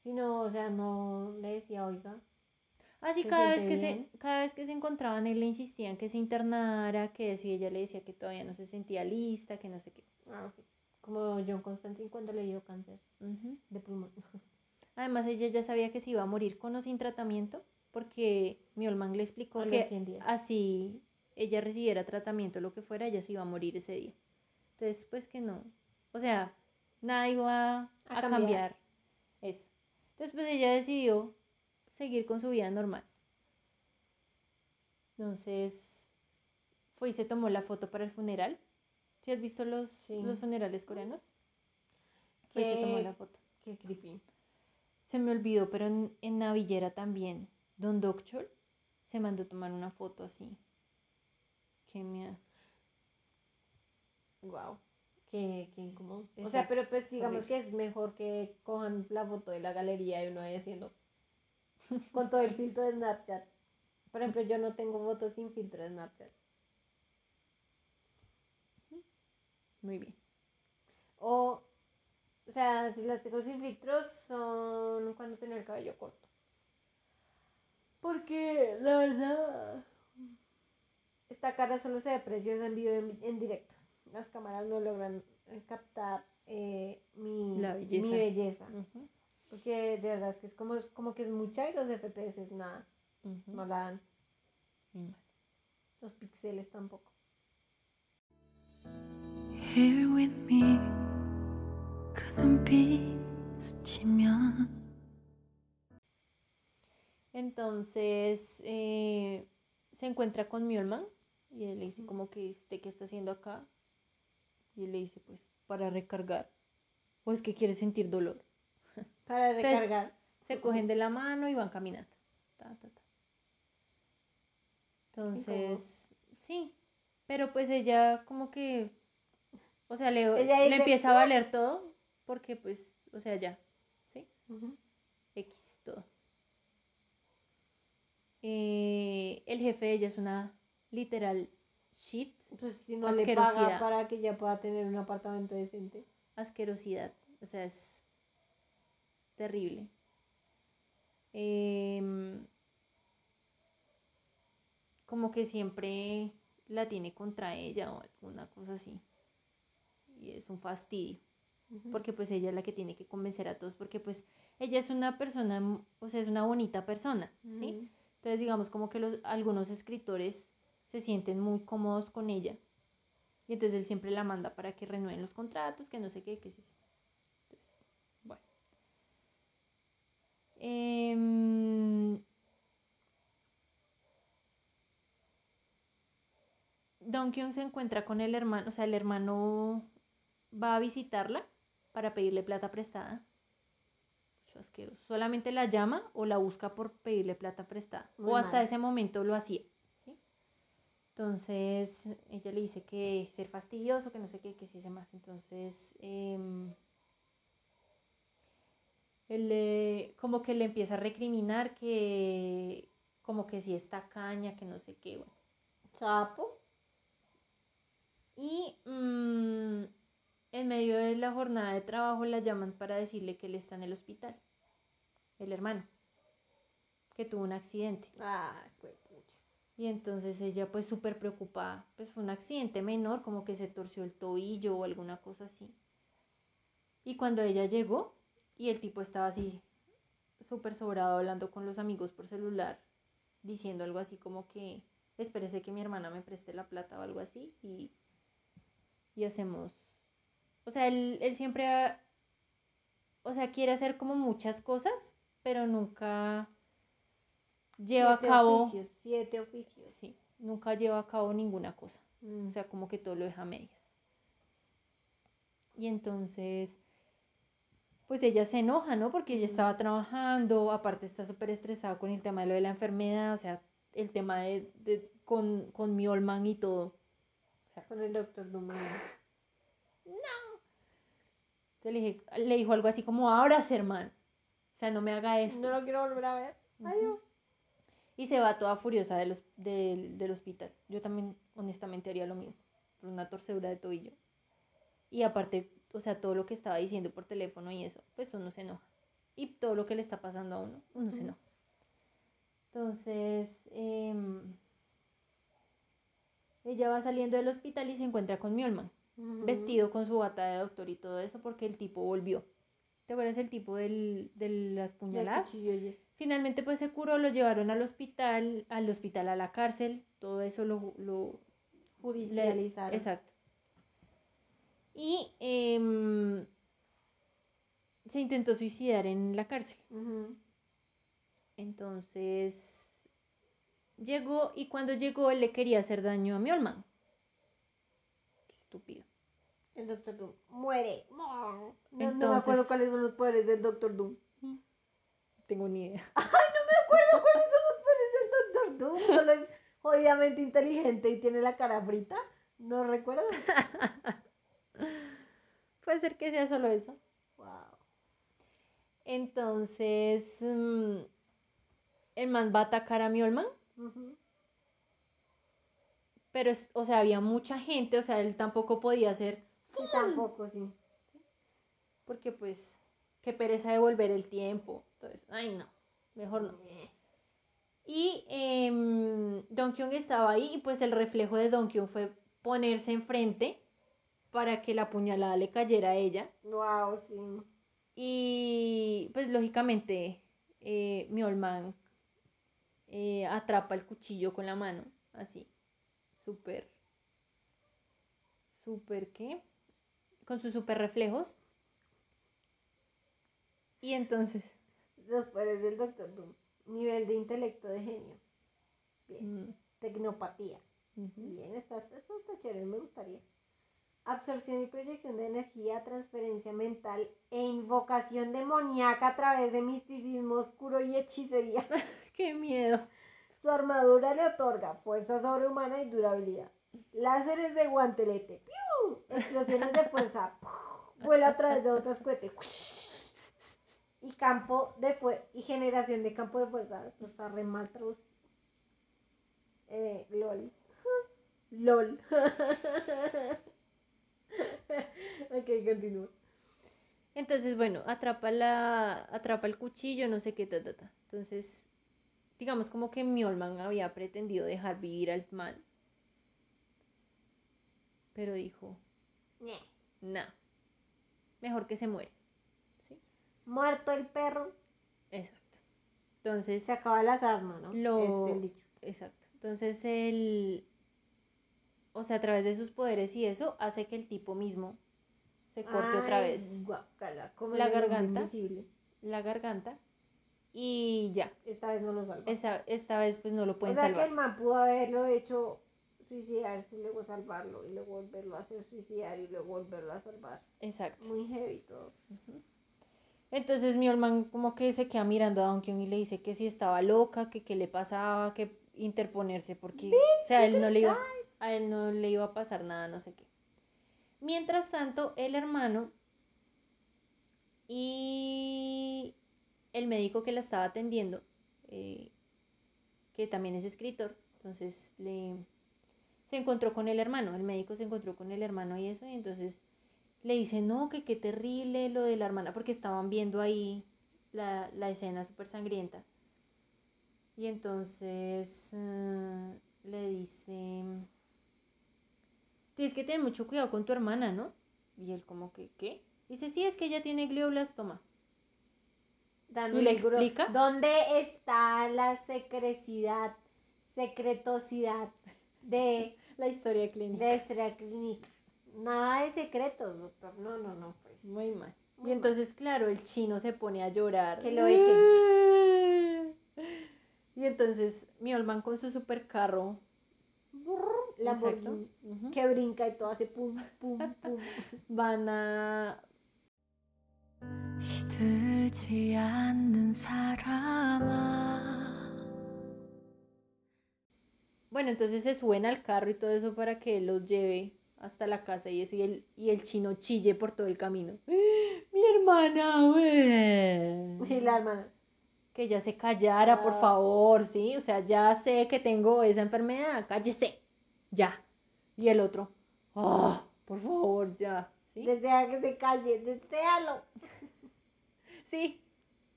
Sino, o sea, no le decía, oiga. Así ¿Se cada vez que se, cada vez que se encontraban, él le insistía en que se internara, que eso, y ella le decía que todavía no se sentía lista, que no sé qué. Ah, ok. Como John Constantine cuando le dio cáncer de pulmón. Además, ella ya sabía que se iba a morir con o sin tratamiento, porque Miolman le explicó A que 100 días. así ella recibiera tratamiento, lo que fuera, ella se iba a morir ese día. Entonces, pues que no. O sea, nada iba a, A cambiar. cambiar. eso. Entonces, pues ella decidió seguir con su vida normal. Entonces, fue y se tomó la foto para el funeral. ¿Sí has visto los, Sí. los funerales coreanos? Fue y se tomó la foto. Qué creepy. Se me olvidó, pero en, en Navillera también. Don Doctor se mandó tomar una foto así. Qué miedo. Wow. Qué, qué incómodo. O sea, pero pues digamos horrible. que es mejor que cojan la foto de la galería y uno ahí haciendo con todo el filtro de Snapchat. Por ejemplo, yo no tengo fotos sin filtro de Snapchat. Muy bien. O, o sea, si las tengo sin filtros son cuando tenía el cabello corto. Porque la verdad, esta cara solo se ve preciosa en vivo en, en directo las cámaras no logran eh, captar eh, mi, belleza. mi, belleza. Porque de verdad es que es como, como que es mucha y los FPS es nada. No la dan. Los píxeles tampoco. Entonces eh, se encuentra con Mjolman y él le dice como que usted qué está haciendo acá y él le dice pues para recargar o es que quiere sentir dolor. Para Entonces, recargar. se cogen de la mano y van caminando. Ta, ta, ta. Entonces, sí, pero pues ella como que, o sea, le, Ella le empieza a valer todo porque pues, o sea, ya, ¿sí? X todo. Eh, el jefe de ella es una literal shit, Pues si no le paga Asquerosidad. para que ella pueda tener un apartamento decente. asquerosidad, o sea, es terrible. Em, como que siempre la tiene contra ella o alguna cosa así. Y es un fastidio. Porque pues ella es la que tiene que convencer a todos, porque pues ella es una persona, o sea, es una bonita persona, ¿sí? Entonces digamos como que los, algunos escritores se sienten muy cómodos con ella y entonces él siempre la manda para que renueven los contratos, que no sé qué, que sí. Entonces, bueno. Em, Don Kyung se encuentra con el hermano, o sea, el hermano va a visitarla para pedirle plata prestada. Mucho asqueroso. Solamente la llama o la busca por pedirle plata prestada. Muy o hasta mal. ese momento lo hacía. Entonces, ella le dice que ser fastidioso, que no sé qué, que sí sé más. Entonces, em, él le- como que le empieza a recriminar que como que si está caña, que no sé qué, bueno. Sapo. Y mm, en medio de la jornada de trabajo la llaman para decirle que él está en el hospital, el hermano, que tuvo un accidente. Ay, pues. Y entonces ella pues súper preocupada, pues fue un accidente menor, como que se torció el tobillo o alguna cosa así. Y cuando ella llegó y el tipo estaba así súper sobrado hablando con los amigos por celular, diciendo algo así como que espérese que mi hermana me preste la plata o algo así y, y hacemos... O sea, él, él siempre, o sea, quiere hacer como muchas cosas, pero nunca lleva Siete a cabo... Oficios, siete oficios. Sí, nunca lleva a cabo ninguna cosa. Mm. O sea, como que todo lo deja a medias. Y entonces, pues ella se enoja, ¿no? Porque ella estaba trabajando, aparte está súper estresada con el tema de lo de la enfermedad, o sea, el tema de, de- con, con Miolman y todo. O sea, Con el doctor Doom. entonces le, dije- le dijo algo así como, ábrase, hermano. O sea, no me haga esto. No lo quiero volver a ver. Adiós. Y se va toda furiosa del, del, del hospital. Yo también, honestamente, haría lo mismo. Por una torcedura de tobillo. Y aparte, o sea, todo lo que estaba diciendo por teléfono y eso, pues uno se enoja. Y todo lo que le está pasando a uno, uno se enoja. Entonces, em, ella va saliendo del hospital y se encuentra con Miolman, Ujú. vestido con su bata de doctor y todo eso, porque el tipo volvió. ¿Te acuerdas el tipo del, de las puñaladas? Finalmente pues se curó, lo llevaron al hospital, al hospital a la cárcel, todo eso lo... lo le- Judicializaron. exacto. Y em, se intentó suicidar en la cárcel. Entonces llegó y cuando llegó él le quería hacer daño a Miolman. Qué estúpido. El doctor Doom. Muere. No, no me acuerdo cuáles son los poderes del doctor Doom. Tengo ni idea. acuerdo cuáles son los poderes del doctor Doom. Solo es jodidamente inteligente y tiene la cara frita. No recuerdo. Puede ser que sea solo eso. Wow. Entonces, mm, el man va a atacar a Miolman. Ujú. Pero, es- o sea, había mucha gente, o sea, él tampoco podía hacer, Sí, tampoco, sí. porque pues, qué pereza devolver el tiempo. Entonces, ay no, mejor no. Y em, Don Kyung estaba ahí y pues el reflejo de Don Kyung fue ponerse enfrente para que la puñalada le cayera a ella. Wow, sí. Y pues lógicamente eh, Miolman eh, atrapa el cuchillo con la mano, así, súper, súper, ¿qué? Con sus súper reflejos. Y entonces, Los poderes del doctor Doom. Nivel de intelecto de genio. Bien. mm, Tecnopatía. ujú, Bien, está, eso está chévere, me gustaría. Absorción y proyección de energía, transferencia mental e invocación demoníaca a través de misticismo oscuro y hechicería. qué miedo. Su armadura le otorga fuerza sobrehumana y durabilidad. Láseres de guantelete. ¡Piu! Explosiones de fuerza. Vuela a través de otros cohetes. Y campo de fuerza. Y generación de campo de fuerza. Esto está re mal traducido. Eh, LOL. LOL. ok, continúa. Entonces, bueno, atrapa la, atrapa el cuchillo, no sé qué, ta, ta, ta. Entonces, digamos como que Miolman había pretendido dejar vivir al man. Pero dijo, Ñe. nah. mejor que se muere. Muerto el perro, Exacto. Entonces, se acaba las armas, ¿no? Lo- Es el dicho. exacto. Entonces él, o sea, a través de sus poderes y eso, hace que el tipo mismo se corte otra vez como la garganta. invisible. la garganta y ya. Esta vez no lo salva. Esa, esta vez pues no lo o pueden sea que salvar. el man pudo haberlo hecho suicidarse y luego salvarlo y luego volverlo a hacer suicidar y luego volverlo a salvar. Exacto. Muy heavy todo. Entonces Mjolman como que se queda mirando a Don Kyung y le dice que si estaba loca, que qué le pasaba, que interponerse porque, o sea, a él no le iba, a él no le iba a pasar nada, no sé qué. Mientras tanto, el hermano y el médico que la estaba atendiendo, eh, que también es escritor, entonces le se encontró con el hermano, el médico se encontró con el hermano y eso, y entonces le dice, no, que qué terrible lo de la hermana, porque estaban viendo ahí la, la escena súper sangrienta. Y entonces eh, le dice, tienes que tener mucho cuidado con tu hermana, ¿no? Y él como que, ¿qué? Dice, sí, es que ella tiene glioblastoma. Dándole ¿Y le explica? ¿Dónde está la secrecidad, secretosidad de, La historia clínica. de esta clínica? Nada de secretos, doctor. No, no, no, pues. Muy mal. Y entonces, claro, el chino se pone a llorar. Que lo echen. Y entonces, mi Olman con su supercarro. La Exacto. Que brinca y todo hace pum, pum, pum. Van a. Bueno, entonces se suben al carro y todo eso para que él los lleve hasta la casa y eso. Y el, y el chino chille por todo el camino. Mi hermana, güey. Y la hermana. Que ya se callara, por Ah. favor, ¿sí? O sea, ya sé que tengo esa enfermedad, cállese. Ya. Y el otro, ah, por favor, ya. ¿Sí? Desea que se calle, deséalo. Sí.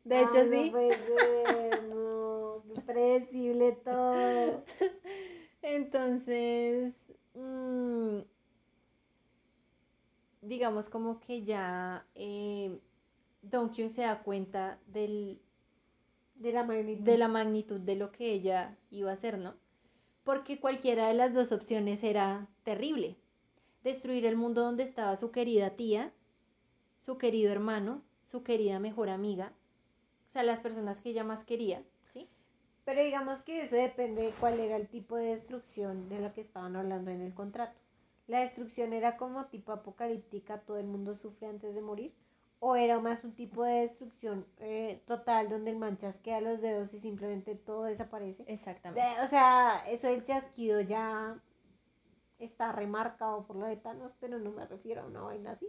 De hecho, Ay, sí. No puede ser, no. Predecible todo. Entonces, mm, digamos como que ya eh, Don Kyung se da cuenta del, De la magnitud. de la magnitud de lo que ella iba a hacer, ¿no? Porque cualquiera de las dos opciones era terrible. Destruir el mundo donde estaba su querida tía, su querido hermano, su querida mejor amiga, o sea, las personas que ella más quería, ¿sí? Pero digamos que eso depende de cuál era el tipo de destrucción de la que estaban hablando en el contrato. La destrucción era como tipo apocalíptica, todo el mundo sufre antes de morir, o era más un tipo de destrucción eh, total donde el man chasquea los dedos y simplemente todo desaparece. Exactamente. De- o sea, eso del chasquido ya está remarcado por lo de Thanos, pero no me refiero a una vaina así.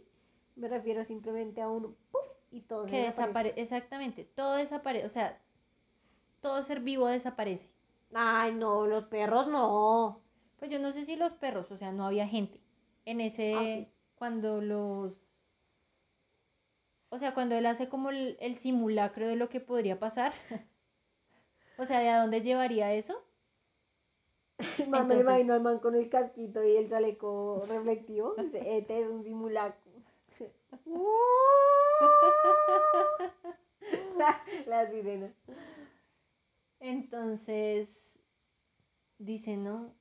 Me refiero simplemente a un puff y todo se que desaparece. desaparece, exactamente, todo desaparece, o sea, todo ser vivo desaparece. Ay, no, los perros no. Pues yo no sé si los perros, o sea, no había gente en ese, Ah, cuando los, o sea, cuando él hace como el, el simulacro de lo que podría pasar, o sea, ¿de a dónde llevaría eso? El man me lo imagino al Entonces- man con el casquito y el chaleco reflectivo. Dice, este es un simulacro. la, la sirena. Entonces, dice, no,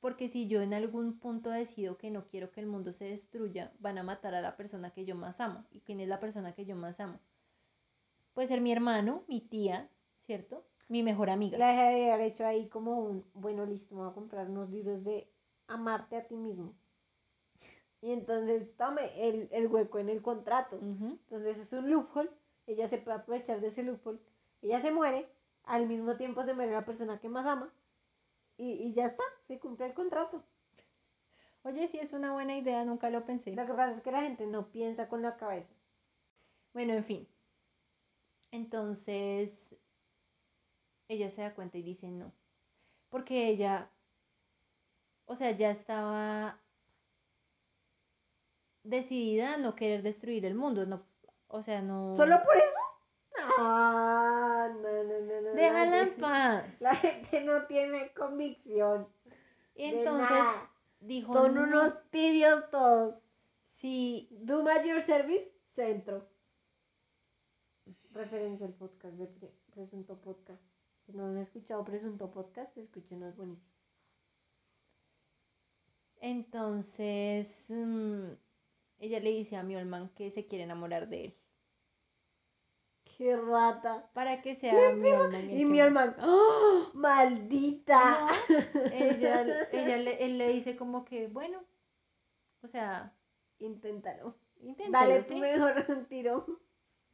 porque si yo en algún punto decido que no quiero que el mundo se destruya, van a matar a la persona que yo más amo. ¿Y quién es la persona que yo más amo? Puede ser mi hermano, mi tía, ¿cierto? Mi mejor amiga. La dejé de haber hecho ahí como un, bueno, listo, me voy a comprar unos libros de amarte a ti mismo. Y entonces tome el, el hueco en el contrato. Entonces es un loophole. Ella se puede aprovechar de ese loophole. Ella se muere. Al mismo tiempo se muere la persona que más ama. Y, y ya está. Se cumple el contrato. Oye, sí es una buena idea, nunca lo pensé. Lo que pasa es que la gente no piensa con la cabeza. Bueno, en fin. Entonces, ella se da cuenta y dice no. Porque ella, o sea, ya estaba decidida a no querer destruir el mundo. No, o sea, no. ¿Solo por eso? Ah, no, no, no, no. la Déjala en paz. La gente no tiene convicción. Y entonces nada. dijo, Son "No, unos tibios todos. sí, Do my your service. Centro. Referencia al podcast de Pre- Presunto Podcast. Si no han escuchado Presunto Podcast, escúchenos buenísimo. Entonces, mm, ella le dice a Miolman que se quiere enamorar de él. ¡Qué rata! Para que sea Y mi hermano, ¡oh, ¡maldita! No, ella, ella le, él le dice como que, bueno, o sea, Inténtalo. inténtalo, Dale tu ¿sí? mejor tiro.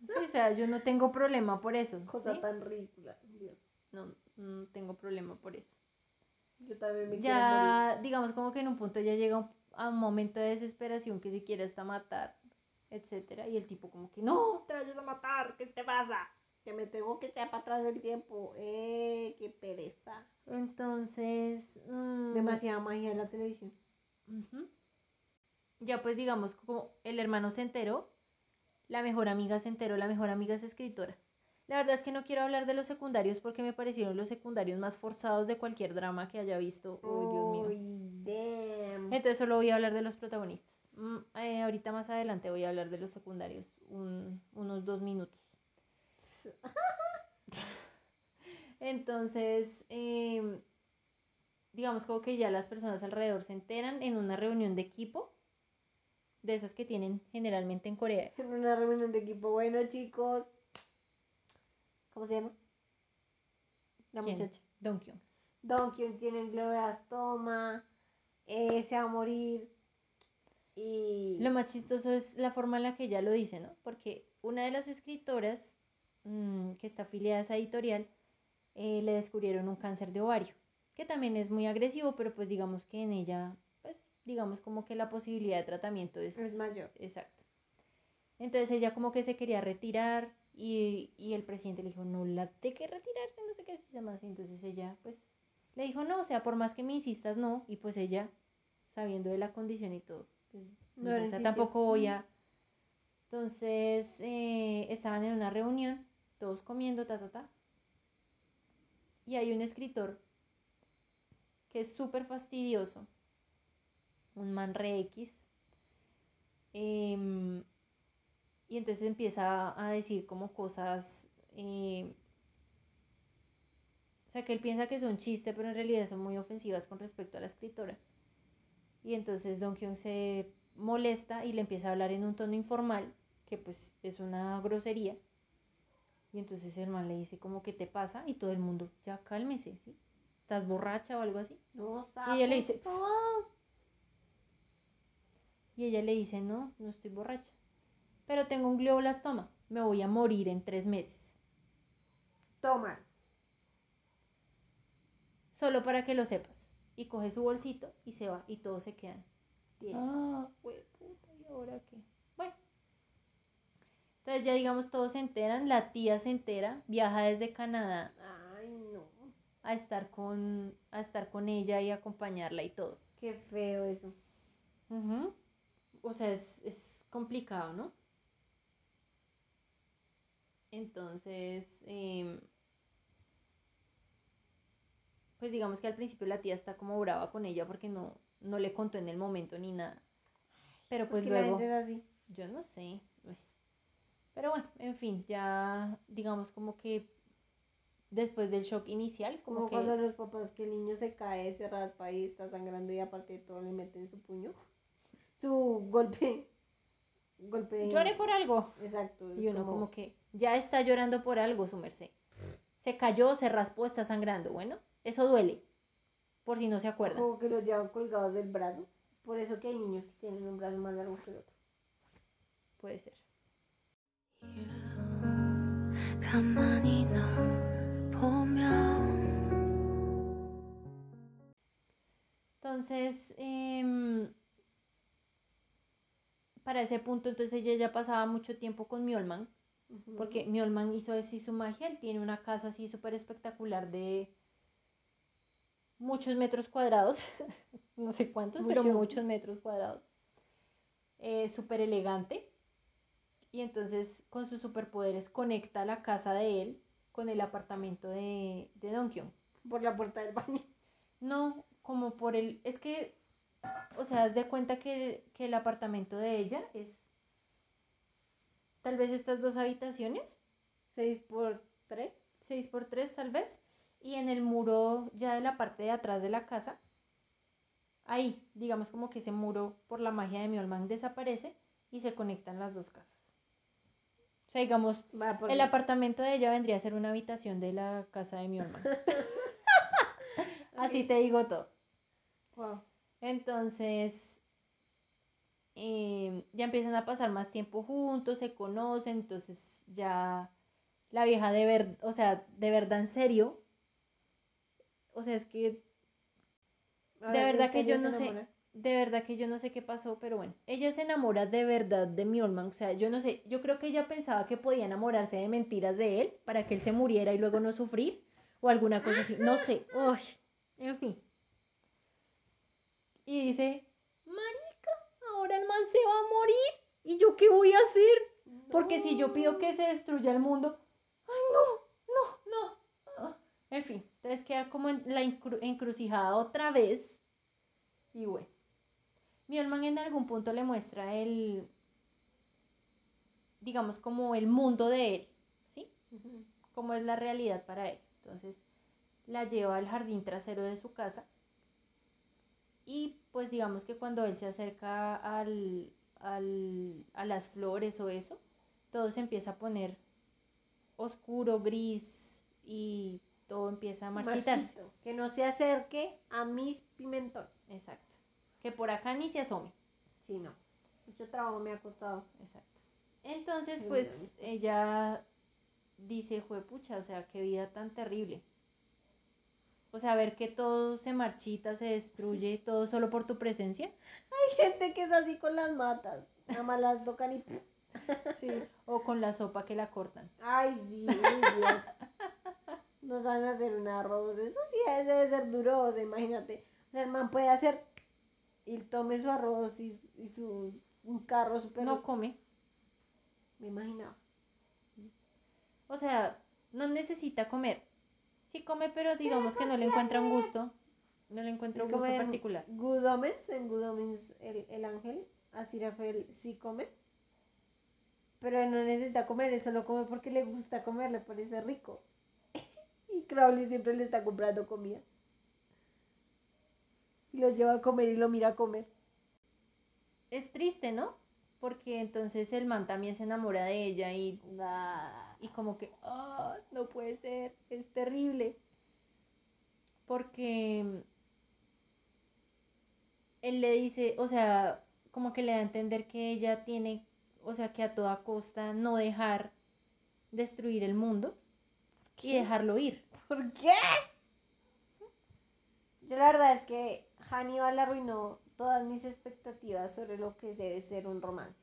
Sí, o sea, yo no tengo problema por eso. Cosa ¿sí? tan ridícula. Dios. No, no tengo problema por eso. Yo también me morir. Ya, digamos como que en un punto ya llega un- a un momento de desesperación que se quiere hasta matar, etcétera, y el tipo como que, no, te vayas a matar, ¿qué te pasa? Que me tengo que echar para atrás del tiempo. ¡Eh! ¡Qué pereza! Entonces, mm, Demasiada magia en la televisión. Ya pues digamos, como el hermano se enteró, la mejor amiga se enteró, la mejor amiga es escritora. La verdad es que no quiero hablar de los secundarios porque me parecieron los secundarios más forzados de cualquier drama que haya visto. Uy, Dios mío. Damn. Entonces solo voy a hablar de los protagonistas. Mm, eh, ahorita más adelante voy a hablar de los secundarios, un- unos dos minutos. Entonces, em, digamos como que ya las personas alrededor se enteran en una reunión de equipo, de esas que tienen generalmente en Corea. En una reunión de equipo. Bueno, chicos. ¿Cómo se llama? La ¿Quién? muchacha. Dongkyun. Donkyun tiene glioblastoma. Eh, se va a morir. Y. Lo más chistoso es la forma en la que ella lo dice, ¿no? Porque una de las escritoras mm, que está afiliada a esa editorial eh, le descubrieron un cáncer de ovario, que también es muy agresivo, pero pues digamos que en ella, pues digamos como que la posibilidad de tratamiento es, Es mayor. Exacto. Entonces ella como que se quería retirar y, y el presidente le dijo, no la de que retirarse, no sé qué se llama así. Entonces ella pues le dijo, no, o sea, por más que me insistas, no. Y pues ella, sabiendo de la condición y todo, pues No o sea, tampoco voy a... Entonces eh, estaban en una reunión, todos comiendo, ta, ta, ta. Y hay un escritor que es súper fastidioso, un man re X, em, y entonces empieza a decir como cosas, eh, o sea, que él piensa que son chiste, pero en realidad son muy ofensivas con respecto a la escritora. Y entonces Don Kyung se molesta y le empieza a hablar en un tono informal, que pues es una grosería. Y entonces el man le dice como, ¿qué te pasa? Y todo el mundo, ya cálmese, ¿sí? ¿Estás borracha o algo así? No, Y ella le dice. Y ella le dice, no, no estoy borracha. Pero tengo un glioblastoma. Me voy a morir en tres meses. Toma. Solo para que lo sepas. Y coge su bolsito y se va. Y todos se quedan. Diez. Ah, güey, puta, ¿y ahora qué? Bueno. Entonces ya digamos todos se enteran. La tía se entera. Viaja desde Canadá Ay, no. a estar con, a estar con ella y acompañarla y todo. Qué feo eso. Ujú. O sea, es, es complicado, ¿no? Entonces, em, pues digamos que al principio la tía está como brava con ella porque no, no le contó en el momento ni nada. Pero pues la luego, gente es así. yo no sé. uy. Pero bueno, en fin, ya digamos como que después del shock inicial, como, Como que... cuando los papás que el niño se cae, se raspa y está sangrando y aparte de todo le meten su puño. Su golpe. Golpe. Lloré por algo. Exacto. Y uno como que ya está llorando por algo, su merced. Se cayó, se raspó, está sangrando. Bueno, eso duele, por si no se acuerdan. Como que los llevan colgados del brazo. Por eso que hay niños que tienen un brazo más largo que el otro. Puede ser. Entonces, em, para ese punto, entonces ella ya pasaba mucho tiempo con Miolman, uh -huh. porque Miolman hizo así su magia, él tiene una casa así súper espectacular de, muchos metros cuadrados. no sé cuántos, pero Mucho. muchos metros cuadrados. Eh, súper elegante. Y entonces con sus superpoderes conecta la casa de él con el apartamento de, de Donkyung. Por la puerta del baño. No, como por el... Es que, o sea, haz de cuenta que, que el apartamento de ella es tal vez estas dos habitaciones, 6 por 3. 6 por 3 tal vez, y en el muro ya de la parte de atrás de la casa, ahí, digamos como que ese muro por la magia de Miolman desaparece y se conectan las dos casas. O sea, digamos, Va por el apartamento de ella vendría a ser una habitación de la casa de Miolman. Así te digo todo. Wow. Entonces, eh, ya empiezan a pasar más tiempo juntos, se conocen, entonces ya la vieja de ver, o sea, de verdad en serio, o sea, es que de ¿en verdad que yo no sé, de verdad que yo no sé qué pasó, pero bueno, ella se enamora de verdad de Mjolnir, o sea, yo no sé, yo creo que ella pensaba que podía enamorarse de mentiras de él para que él se muriera y luego no sufrir, o alguna cosa así, no sé, uy, en fin. Y dice, marica, ahora el man se va a morir, ¿y yo qué voy a hacer? Porque si yo pido que se destruya el mundo, ay no, En fin, entonces queda como en la encru- encrucijada otra vez. Y bueno, Mjolnir en algún punto le muestra el, digamos, como el mundo de él, ¿sí? Ujú. Cómo es la realidad para él. Entonces la lleva al jardín trasero de su casa. Y pues digamos que cuando él se acerca al, al- a las flores o eso, todo se empieza a poner oscuro, gris y todo empieza a marchitarse. Marchito, Que no se acerque a mis pimentones. Exacto. Que por acá ni se asome. Sí, no. Mucho trabajo me ha costado. Exacto. Entonces, pues ella dice, pucha, o sea, qué vida tan terrible. O sea, ver que todo se marchita, se destruye, todo solo por tu presencia. Hay gente que es así con las matas. Nada más las tocan y... Sí. O con la sopa que la cortan. Ay, sí, uy, Dios. No saben hacer un arroz. Eso sí debe ser duro, o sea, imagínate. O sea, el man puede hacer y tome su arroz y, y su un carro súper... No come. Me imaginaba. O sea, no necesita comer. Sí come, pero digamos que no le encuentra un gusto. No le encuentra un gusto en particular. Good Omens, en Good Omens el, el ángel, Asirafel sí come. Pero él no necesita comer, él solo come porque le gusta comer, le parece rico. Crowley siempre le está comprando comida. Y lo lleva a comer y lo mira a comer. Es triste, ¿no? Porque entonces el man también se enamora de ella y y como que, ah, no puede ser, es terrible. Porque él le dice, o sea, como que le da a entender que ella tiene, o sea, que a toda costa no dejar destruir el mundo y dejarlo ir. ¿Por qué? Yo la verdad es que Hannibal arruinó todas mis expectativas sobre lo que debe ser un romance.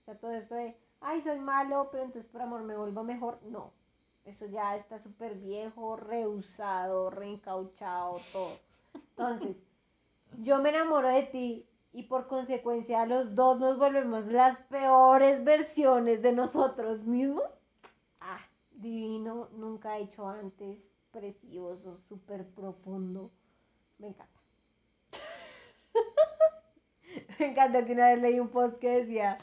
O sea, todo esto de, ay, soy malo, pero entonces por amor me vuelvo mejor. No, eso ya está súper viejo, reusado, reencauchado, todo. Entonces, yo me enamoro de ti y por consecuencia los dos nos volvemos las peores versiones de nosotros mismos. Divino, nunca he hecho antes, precioso, súper profundo. Me encanta. Me encanta que una vez leí un post que decía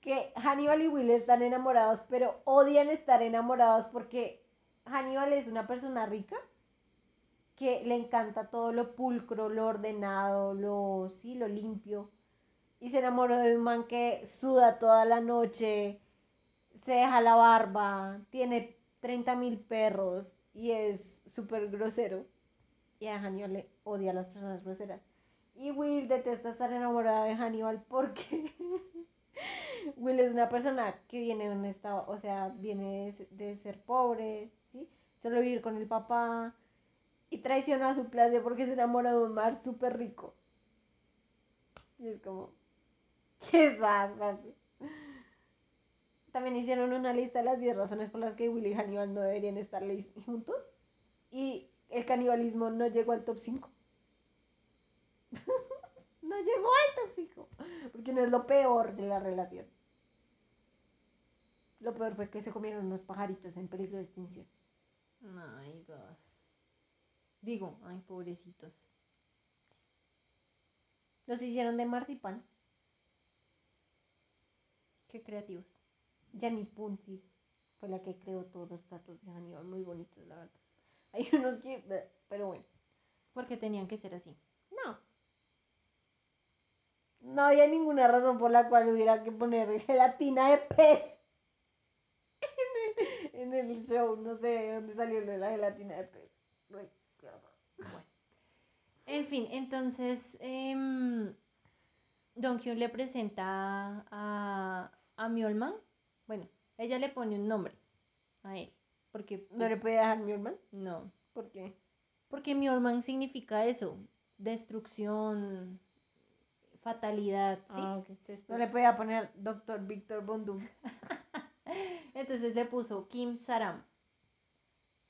que Hannibal y Will están enamorados, pero odian estar enamorados porque Hannibal es una persona rica que le encanta todo lo pulcro, lo ordenado, lo sí, lo limpio. Y se enamoró de un man que suda toda la noche, se deja la barba, tiene 30 mil perros y es súper grosero. Y a Hannibal le odia a las personas groseras. Y Will detesta estar enamorada de Hannibal porque Will es una persona que viene de un estado, o sea, viene de, de ser pobre, ¿sí? Solo vivir con el papá y traiciona a su clase porque se enamora de un mar súper rico. Y es como, qué parce. También hicieron una lista de las 10 razones por las que Will y Hannibal no deberían estar juntos. Y el canibalismo no llegó al top 5. no llegó al top 5. Porque no es lo peor de la relación. Lo peor fue que se comieron unos pajaritos en peligro de extinción. Ay, gas. Digo, ay, pobrecitos. Los hicieron de marzipan. Qué creativos. Janice Punzi fue la que creó todos los platos de Hannibal, muy bonitos, la verdad. Hay unos que, pero bueno, Porque tenían que ser así. no. No había ninguna razón por la cual hubiera que poner gelatina de pez en el, en el show. No sé de dónde salió la gelatina de pez. Horror. En fin, entonces em, Don Kyun le presenta a, a Mjolman. Bueno, ella le pone un nombre a él. Porque ¿No le pues, puede dejar mi hermano? no. ¿Por qué? Porque Mjolman significa eso, destrucción, fatalidad, ¿sí? Ah. Entonces, No pues, le podía poner Doctor Víctor Bondum. entonces le puso Kim Saram.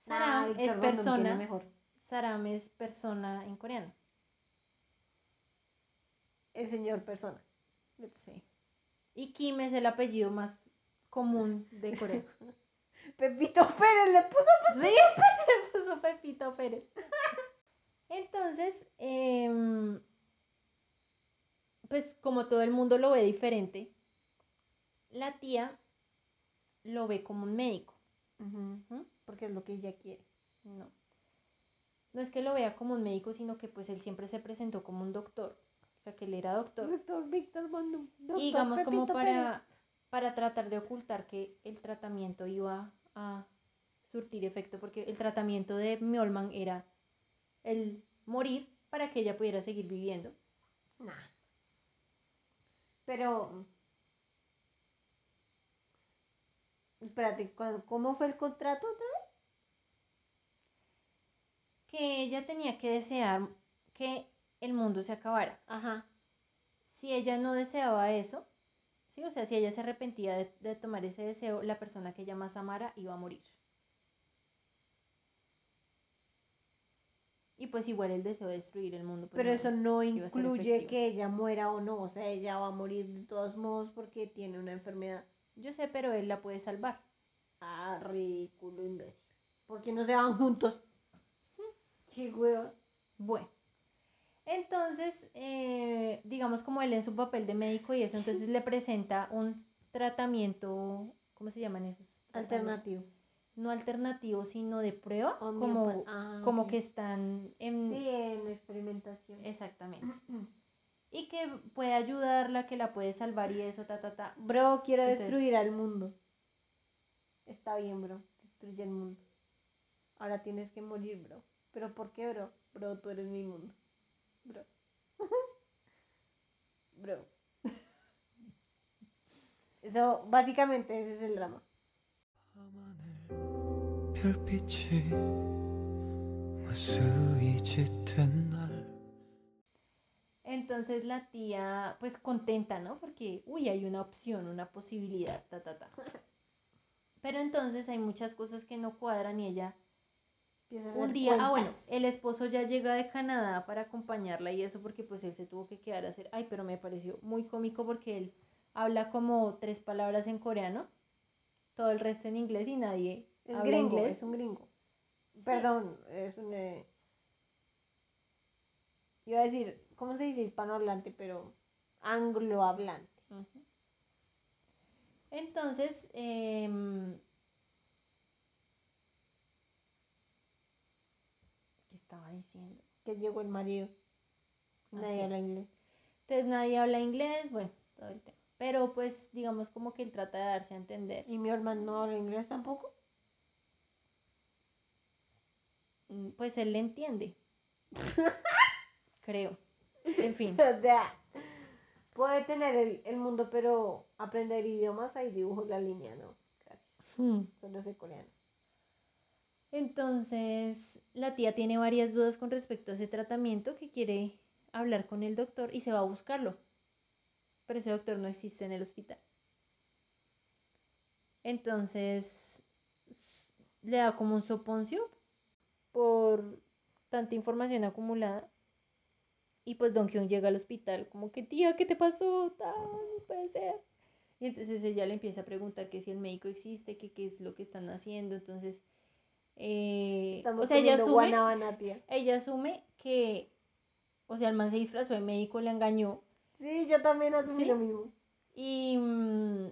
Ah, Saram Víctor es Bondum persona, mejor. Saram es persona en coreano. El señor persona. Sí. Y Kim es el apellido más común de Corea. Pepito Pérez le puso. Sí, se puso Pepito Pérez. Entonces, em, pues como todo el mundo lo ve diferente, la tía lo ve como un médico. ¿m? Porque es lo que ella quiere. No. No es que lo vea como un médico, sino que pues él siempre se presentó como un doctor. O sea, que él era doctor. Doctor Víctor Bondum. Doctor Y digamos como Pepito Pérez. Para, tratar de ocultar que el tratamiento iba a surtir efecto, porque el tratamiento de Mjolman era el morir para que ella pudiera seguir viviendo. Nah. Pero. Espérate, ¿cu- ¿cómo fue el contrato otra vez? Que ella tenía que desear que el mundo se acabara. Ajá. Si ella no deseaba eso, ¿sí? o sea, si ella se arrepentía de, de tomar ese deseo, la persona que ella más amara iba a morir. Y pues igual el deseo de destruir el mundo. pues, Pero no- eso no incluye que ella muera o no. O sea, ella va a morir de todos modos porque tiene una enfermedad. Yo sé, pero él la puede salvar. Ah, ridículo, imbécil. ¿Por qué no se van juntos? Qué hueva. Bueno, entonces, eh, digamos como él en su papel de médico y eso, entonces le presenta un tratamiento, ¿cómo se llaman esos? Alternativo. No alternativo, sino de prueba, como, ah, como que están en... Sí, en experimentación. Exactamente. Y que puede ayudarla, que la puede salvar y eso, ta, ta, ta. Bro, quiero Entonces- destruir al mundo. Está bien, bro. Destruye el mundo. Ahora tienes que morir, bro. ¿Pero por qué, bro? Bro, tú eres mi mundo. Bro. Bro. Eso, básicamente, ese es el drama. Entonces la tía, pues contenta, ¿no? Porque, uy, hay una opción, una posibilidad, ta, ta, ta. Pero entonces hay muchas cosas que no cuadran y ella un día, ah, bueno, el esposo ya llega de Canadá para acompañarla y eso porque pues él se tuvo que quedar a hacer, ay, pero me pareció muy cómico porque él habla como tres palabras en coreano, todo el resto en inglés y nadie Es habla gringo, inglés. es un gringo. Perdón, es un... eh, Iba a decir, ¿cómo se dice hispanohablante? Pero anglohablante. Ujú. Entonces, em, ¿qué estaba diciendo? Que llegó el marido. Nadie habla inglés. Entonces nadie habla inglés, bueno, todo el tema. Pero pues digamos como que él trata de darse a entender. ¿Y mi hermano no habla inglés tampoco? Mm, Pues él le entiende. Creo. En fin. O sea, puede tener el, el mundo, pero aprender idiomas, ahí dibujo la línea, ¿no? Gracias. Solo sé coreano. Entonces, la tía tiene varias dudas con respecto a ese tratamiento que quiere hablar con el doctor y se va a buscarlo. Pero ese doctor no existe en el hospital. Entonces, le da como un soponcio por tanta información acumulada. Y pues Don Kyung llega al hospital como que, tía, ¿qué te pasó? Tal, no puede ser. Y entonces ella le empieza a preguntar que si el médico existe, que qué es lo que están haciendo. Entonces, eh, o sea, ella asume, ella asume que, o sea, el man se disfrazó de médico, le engañó. Sí, yo también asumí ¿Sí? lo mismo. Y, mm,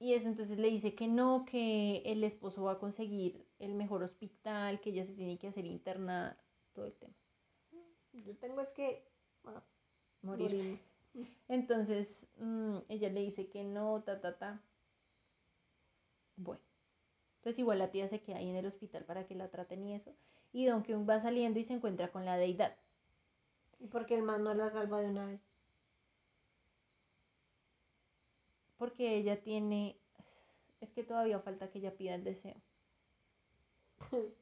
Y eso entonces le dice que no, que el esposo va a conseguir el mejor hospital, que ella se tiene que hacer internar, todo el tema. Yo tengo es que bueno, Morir. morirme. Entonces mm, ella le dice que no, ta, ta, ta. Bueno. Entonces igual la tía se queda ahí en el hospital para que la traten y eso. Y Don Kyung va saliendo y se encuentra con la deidad. ¿Y por qué el man no la salva de una vez? Porque ella tiene... Es que todavía falta que ella pida el deseo.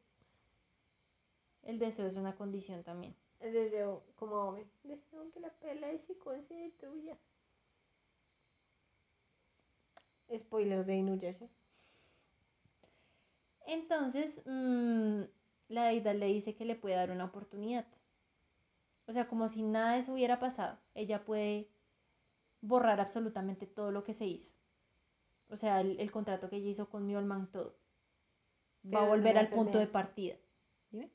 El deseo es una condición también. El deseo como hombre. Deseo que la pela de Shikon se destruya. Spoiler de Inuyasha. Entonces, mm, la deidad le dice que le puede dar una oportunidad. O sea, como si nada de eso hubiera pasado. Ella puede borrar absolutamente todo lo que se hizo. O sea, el, el contrato que ella hizo con Miolman, todo. Va Pero a volver al punto de partida. Dime.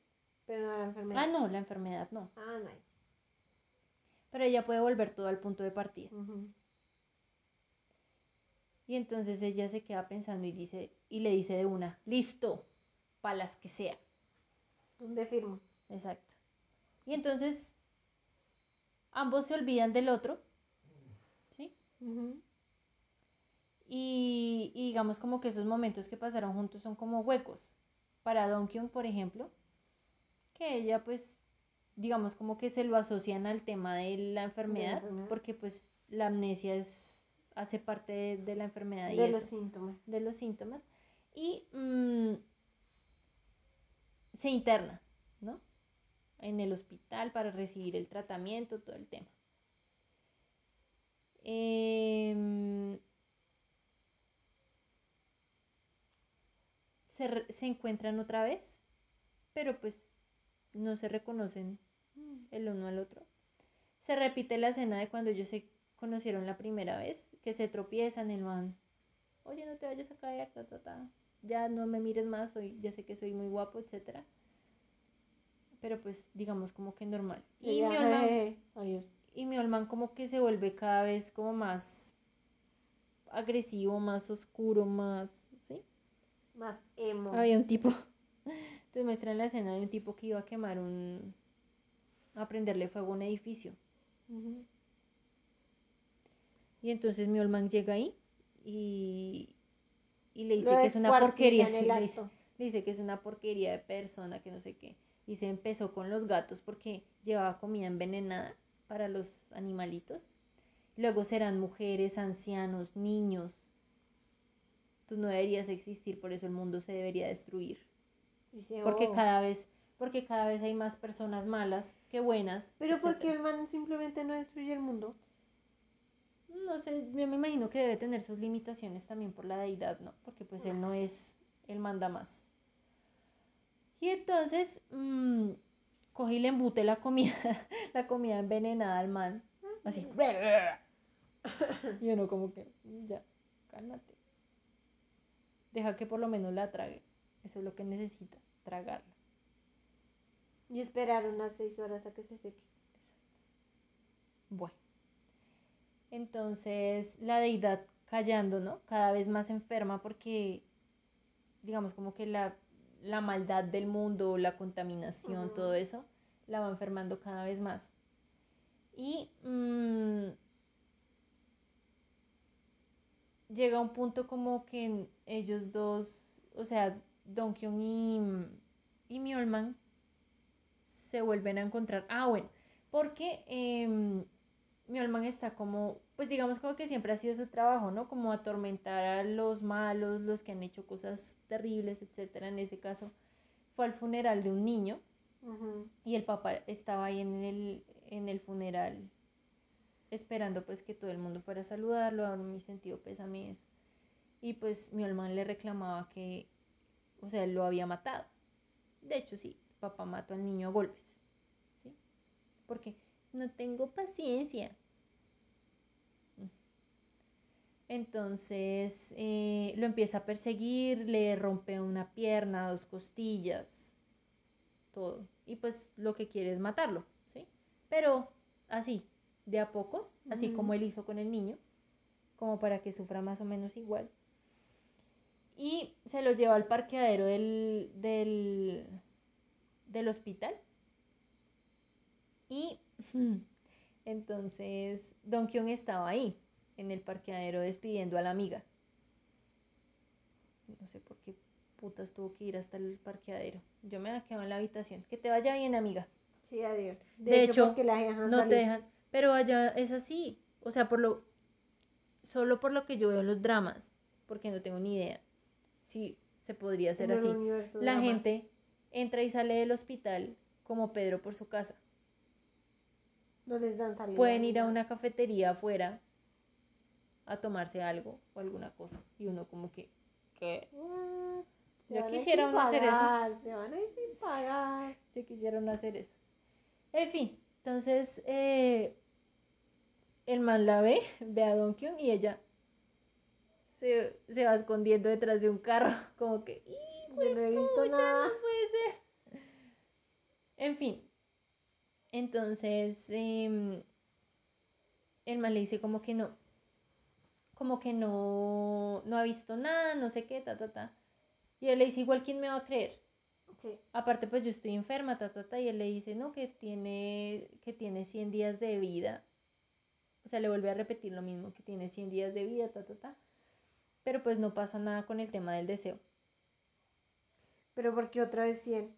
Pero no la enfermedad. Ah, no, la enfermedad no. Ah, nice. Pero ella puede volver todo al punto de partida. Y entonces ella se queda pensando y dice, y le dice de una, listo, para las que sea. ¿Dónde firmo? Exacto. Y entonces ambos se olvidan del otro, ¿sí? Y, y digamos como que esos momentos que pasaron juntos son como huecos. Para Don Kyung, por ejemplo, que ella pues, digamos como que se lo asocian al tema de la enfermedad, enfermedad. porque pues la amnesia es, hace parte de, de la enfermedad y De eso. los síntomas. de los síntomas y mm, se interna, ¿no? En el hospital para recibir el tratamiento, todo el tema. Em, se, se encuentran otra vez, pero pues no se reconocen el uno al otro. Se repite la escena de cuando ellos se conocieron la primera vez, que se tropiezan, el man oye, no te vayas a caer, ta, ta, ta. Ya no me mires más, soy, ya sé que soy muy guapo, etcétera. Pero pues, digamos, como que normal. Y mi Olman, Adiós. y mi Olman como que se vuelve cada vez como más agresivo, más oscuro, más, ¿sí? Más emo. Había un tipo, entonces muestran la escena de un tipo que iba a quemar un, a prenderle fuego a un edificio. Ujú. Y entonces mi Olman llega ahí y, y le dice Lo que es una porquería. sí, le, dice, acto. le dice que es una porquería de persona, que no sé qué. Y se empezó con los gatos porque llevaba comida envenenada para los animalitos. Luego serán mujeres, ancianos, niños. Tú no deberías existir, por eso el mundo se debería destruir. Dice, Porque "Oh". cada vez, porque cada vez hay más personas malas que buenas. Pero porque el man simplemente no destruye el mundo. No sé, yo me imagino que debe tener sus limitaciones también por la deidad, ¿no? Porque pues él no es, él manda más. Y entonces, mm, coge y le embute la comida, la comida envenenada al man. Así. Y uno como que, ya, cálmate. Deja que por lo menos la trague. Eso es lo que necesita, tragarla. Y esperar unas seis horas a que se seque. Bueno. Entonces, la deidad callando, ¿no? Cada vez más enferma porque, digamos, como que la, la maldad del mundo, la contaminación, todo eso, la va enfermando cada vez más. Y mm, llega un punto como que ellos dos, o sea, Don Kyung y, y Myolman se vuelven a encontrar. Ah, bueno, porque em, Myolman está como, pues digamos como que siempre ha sido su trabajo, ¿no? Como atormentar a los malos, los que han hecho cosas terribles, etcétera. En ese caso, fue al funeral de un niño y el papá estaba ahí en el, en el funeral esperando pues que todo el mundo fuera a saludarlo, a mi sentido pésame y eso. Y pues mi hermano le reclamaba que, o sea, él lo había matado. De hecho, sí, papá mató al niño a golpes. ¿Sí? Porque no tengo paciencia. Entonces eh, lo empieza a perseguir, le rompe una pierna, dos costillas, todo. Y pues lo que quiere es matarlo, ¿sí? Pero así, de a pocos, así como él hizo con el niño, como para que sufra más o menos igual. y se lo lleva al parqueadero del, del, del hospital. Y entonces Don Kyung estaba ahí, en el parqueadero, despidiendo a la amiga. No sé por qué putas tuvo que ir hasta el parqueadero. Yo me había quedado en la habitación. Que te vaya bien, amiga. Sí, adiós. De hecho, No te dejan. Pero allá es así. O sea, por lo. Solo por lo que yo veo en los dramas. Porque no tengo ni idea. Si se podría hacer En así. La gente entra y sale del hospital como Pedro por su casa. No les dan salida. Pueden ir a una cafetería afuera a tomarse algo o alguna cosa. Y uno como que. ¿Qué? Mm, ir quisiera uno hacer eso. Se van a ir sin pagar. se quisieron hacer eso. En fin, entonces eh, el man la ve, ve a Don Kyung y ella se, se va escondiendo detrás de un carro, como que, "Ih, Yo no he visto nada. no puede ser". En fin, entonces em, el man le dice como que no, como que no, no ha visto nada, no sé qué, ta, ta, ta. Y él le dice, igual, ¿quién me va a creer? Sí. Aparte, pues yo estoy enferma, ta, ta, ta, y él le dice, no, que tiene, que tiene 100 días de vida. O sea, le vuelve a repetir lo mismo, que tiene 100 días de vida, ta, ta, ta. Pero pues no pasa nada con el tema del deseo. Pero porque otra vez 100.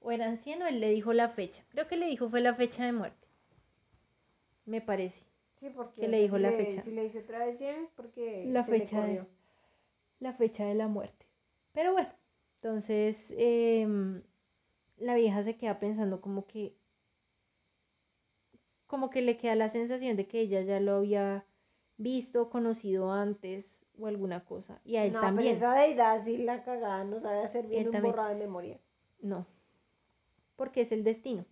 O eran 100 o él le dijo la fecha. Creo que le dijo fue la fecha de muerte. Me parece. Sí, porque ¿Qué o le dijo si la le- fecha? Si le hizo otra vez 100 es porque La fecha de- la fecha de la muerte. Pero bueno, entonces em, la vieja se queda pensando como que, como que le queda la sensación de que ella ya lo había visto, conocido antes o alguna cosa. Y a él no, también. pero esa deidad sí la cagada no sabe hacer bien Él un también. borrado de memoria. No, porque es el destino.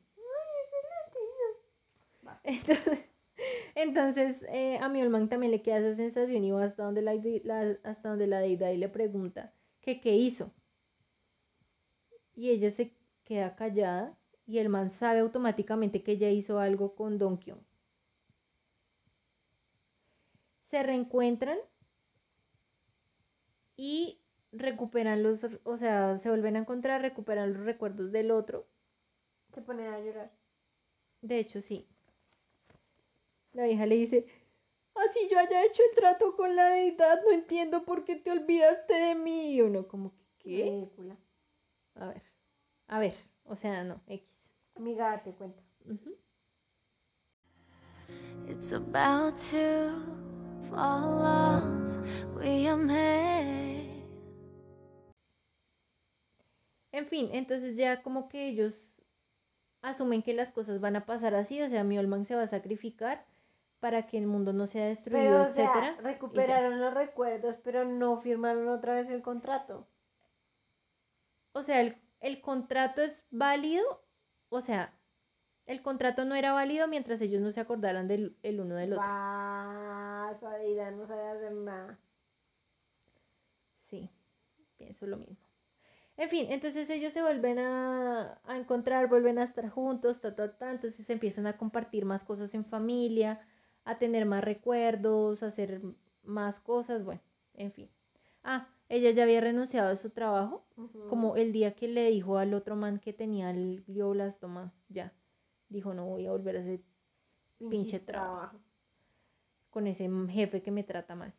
Entonces, entonces eh, a también le queda esa sensación y va hasta donde la, de- la- hasta donde la deidad y le pregunta que qué hizo. Y ella se queda callada y el man sabe automáticamente que ella hizo algo con Don Kyung. Se reencuentran y recuperan los, o sea, se vuelven a encontrar, recuperan los recuerdos del otro Se ponen a llorar. De hecho, sí. La vieja le dice, así yo haya hecho el trato con la deidad, no entiendo por qué te olvidaste de mí. Y uno como que, ¿qué? Ridícula. A ver, a ver, o sea, no, X. Amiga, date cuenta. Ujú. It's about to fall off. We are made. En fin, entonces ya como que ellos asumen que las cosas van a pasar así, o sea, mi Olman se va a sacrificar para que el mundo no sea destruido, Pero, o etcétera. sea, recuperaron los recuerdos, pero no firmaron otra vez el contrato. O sea, el, el contrato es válido, o sea, el contrato no era válido mientras ellos no se acordaran del el uno del otro. Va, esa deidad no sabe hacer nada. Sí, pienso lo mismo. En fin, entonces ellos se vuelven a, a encontrar, vuelven a estar juntos, ta, ta, ta, entonces empiezan a compartir más cosas en familia, a tener más recuerdos, a hacer más cosas, bueno, en fin. Ah, ella ya había renunciado a su trabajo, como el día que le dijo al otro man que tenía el glioblastoma, ya, dijo no voy a volver a hacer pinche trabajo. con ese jefe que me trata mal.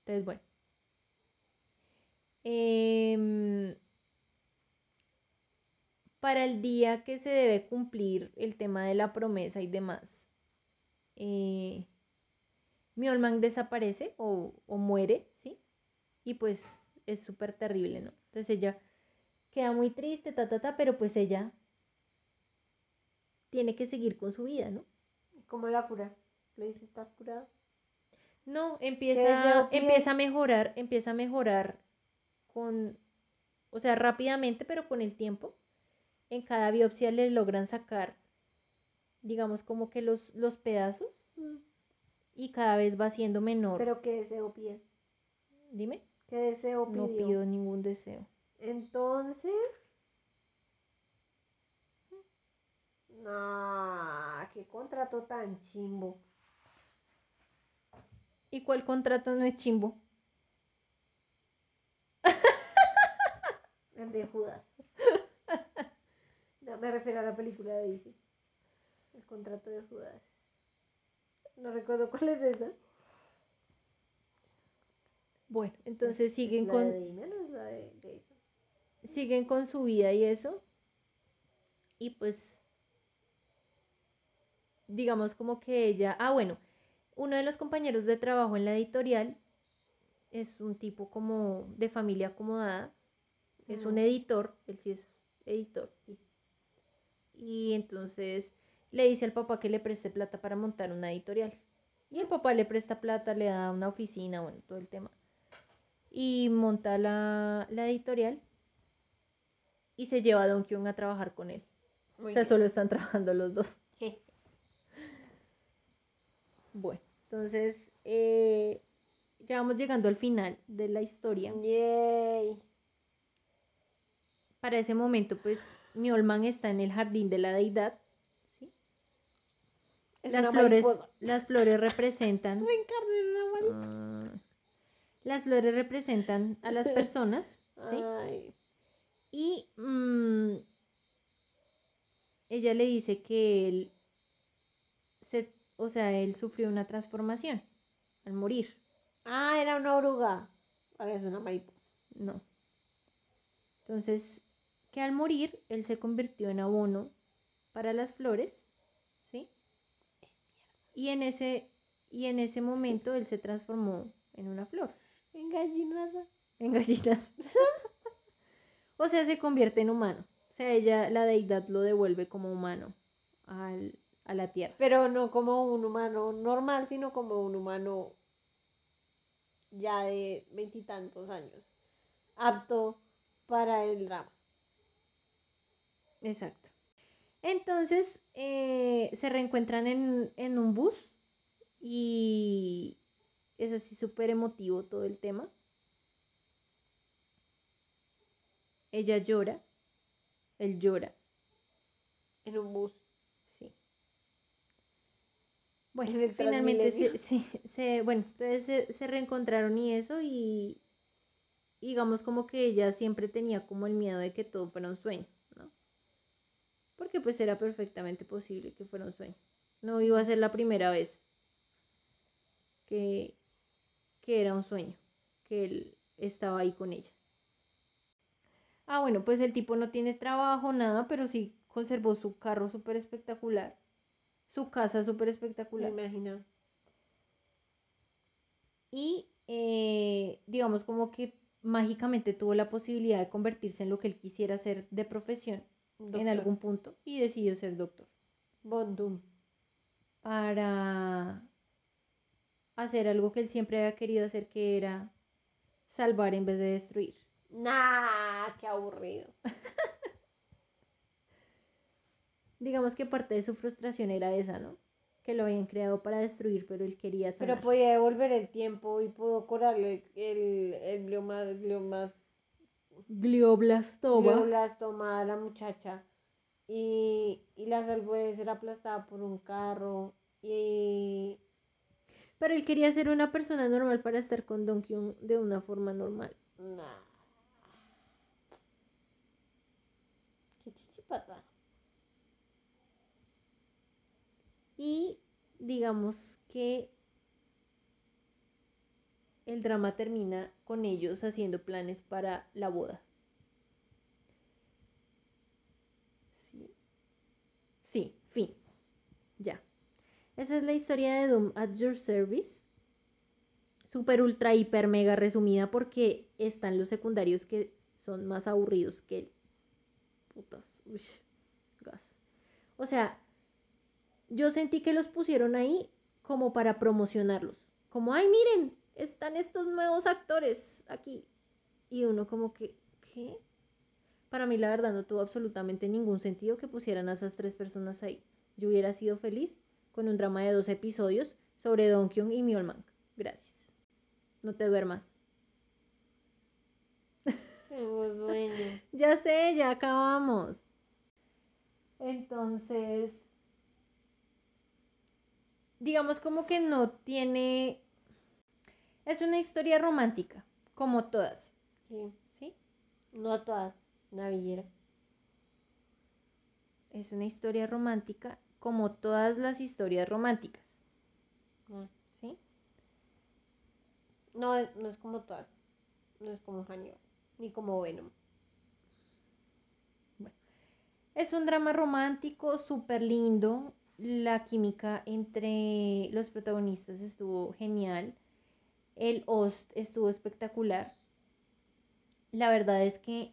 Entonces, bueno. Em, para el día que se debe cumplir el tema de la promesa y demás, eh, Mjolnir desaparece o, o muere, ¿sí? Y pues es súper terrible, ¿no? Entonces ella queda muy triste, ta, ta, ta, pero pues ella tiene que seguir con su vida, ¿no? ¿Cómo la cura? Le dice, ¿estás curado? No, empieza, empieza a mejorar, empieza a mejorar con, o sea, rápidamente, pero con el tiempo. En cada biopsia le logran sacar, digamos, como que los, los pedazos y cada vez va siendo menor. ¿Pero qué deseo pide? Dime, ¿Qué deseo pidió? no pido ningún deseo. Entonces... No, qué contrato tan chimbo. ¿Y cuál contrato no es chimbo? El de Judas. No, me refiero a la película de DC. El contrato de Judas. No recuerdo cuál es esa. Bueno, entonces siguen ¿Es la con, de Damien o es la de Jason? siguen con su vida y eso. Y pues, digamos como que ella, ah, bueno, uno de los compañeros de trabajo en la editorial es un tipo como de familia acomodada, es un editor, él sí es editor. Y entonces le dice al papá que le preste plata para montar una editorial. Y el papá le presta plata, le da una oficina, bueno, todo el tema. Y monta la, la editorial y se lleva a Don Kyung a trabajar con él. Muy o sea, bien. solo están trabajando los dos. Bueno, entonces eh, ya vamos llegando al final de la historia. Yay. Para ese momento, pues, Miolman está en el jardín de la deidad. Las flores, mariposa. las flores representan. Una mariposa. ah, las flores representan a las personas, ¿sí? Ay. Y mm, ella le dice que él, se, o sea, él sufrió una transformación al morir. Ah, era una oruga. Ahora es una mariposa. No. Entonces, que al morir, él se convirtió en abono para las flores. Y en ese, y en ese momento él se transformó en una flor, En gallinada. en gallinas. o sea, se convierte en humano. O sea, ella, la deidad lo devuelve como humano al- a la tierra. Pero no como un humano normal, sino como un humano ya de veintitantos años. Apto para el drama. Exacto. Entonces eh, se reencuentran en, en un bus y es así súper emotivo todo el tema. Ella llora, él llora, En un bus. sí. Bueno, finalmente se, se- se- bueno, entonces se, se reencontraron y eso y digamos como que ella siempre tenía como el miedo de que todo fuera un sueño. Porque pues era perfectamente posible que fuera un sueño. No iba a ser la primera vez que, que era un sueño, que él estaba ahí con ella. Ah, bueno, pues el tipo no tiene trabajo, nada, pero sí conservó su carro súper espectacular, su casa súper Me espectacular. imagino. Y eh, digamos como que mágicamente tuvo la posibilidad de convertirse en lo que él quisiera ser de profesión en algún punto y decidió ser doctor Bondum. para hacer algo que él siempre había querido hacer, que era salvar en vez de destruir. Nah, qué aburrido. Digamos que parte de su frustración era esa, ¿no? Que lo habían creado para destruir, pero él quería Pero sanar. podía devolver el tiempo y pudo curarle el, el Glioblastoma. glioblastoma a la muchacha. Y, y la salvó de ser aplastada por un carro. Y Pero él quería ser una persona normal para estar con Don Kyung de una forma normal. Nah. Qué chichipata. Y digamos que el drama termina con ellos haciendo planes para la boda. Sí. Sí, fin. Ya. Esa es la historia de Doom at Your Service. Super ultra hiper mega resumida porque están los secundarios que son más aburridos que el putas. uy, gas. O sea, yo sentí que los pusieron ahí como para promocionarlos. Como, ay, miren, están estos nuevos actores aquí. Y uno como que, ¿qué? Para mí la verdad no tuvo absolutamente ningún sentido que pusieran a esas tres personas ahí. Yo hubiera sido feliz con un drama de dos episodios sobre Don Kyung y Myeolman. Gracias. No te duermas. Ya sé, ya acabamos. Entonces, digamos como que no tiene Es una historia romántica, como todas, Sí. ¿sí? No todas. Navillera. Es una historia romántica, como todas las historias románticas, No. ¿sí? No, no es como todas. No es como Hannibal. Ni como Venom. Es un drama romántico súper lindo. La química entre los protagonistas estuvo genial. El host estuvo espectacular. La verdad es que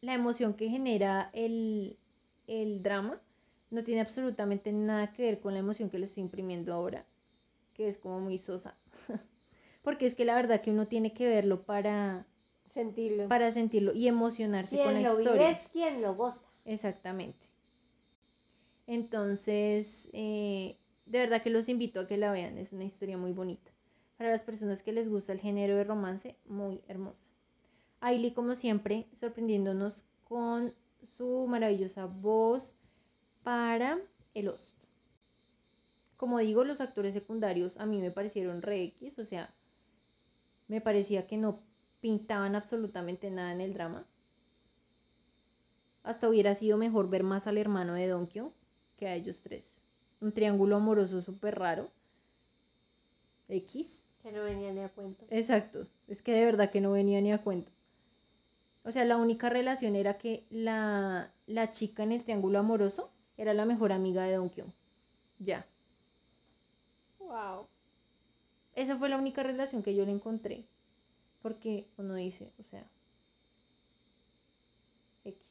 la emoción que genera el, el drama no tiene absolutamente nada que ver con la emoción que le estoy imprimiendo ahora, que es como muy sosa. Porque es que la verdad que uno tiene que verlo para, Sentirlo. para sentirlo y emocionarse con la quien lo historia. vive es quien lo goza. Exactamente. Entonces, eh, de verdad que los invito a que la vean. Es una historia muy bonita. Para las personas que les gusta el género de romance, muy hermosa. Ailey, como siempre, sorprendiéndonos con su maravillosa voz para el host. Como digo, los actores secundarios a mí me parecieron re X, o sea, me parecía que no pintaban absolutamente nada en el drama. Hasta hubiera sido mejor ver más al hermano de Donkyo que a ellos tres. Un triángulo amoroso súper raro. X. Que no venía ni a cuento. Exacto. Es que de verdad que no venía ni a cuento. O sea, la única relación era que la, la chica en el triángulo amoroso era la mejor amiga de Donkyo. Ya. Wow. Esa fue la única relación que yo le encontré. Porque uno dice, o sea, X.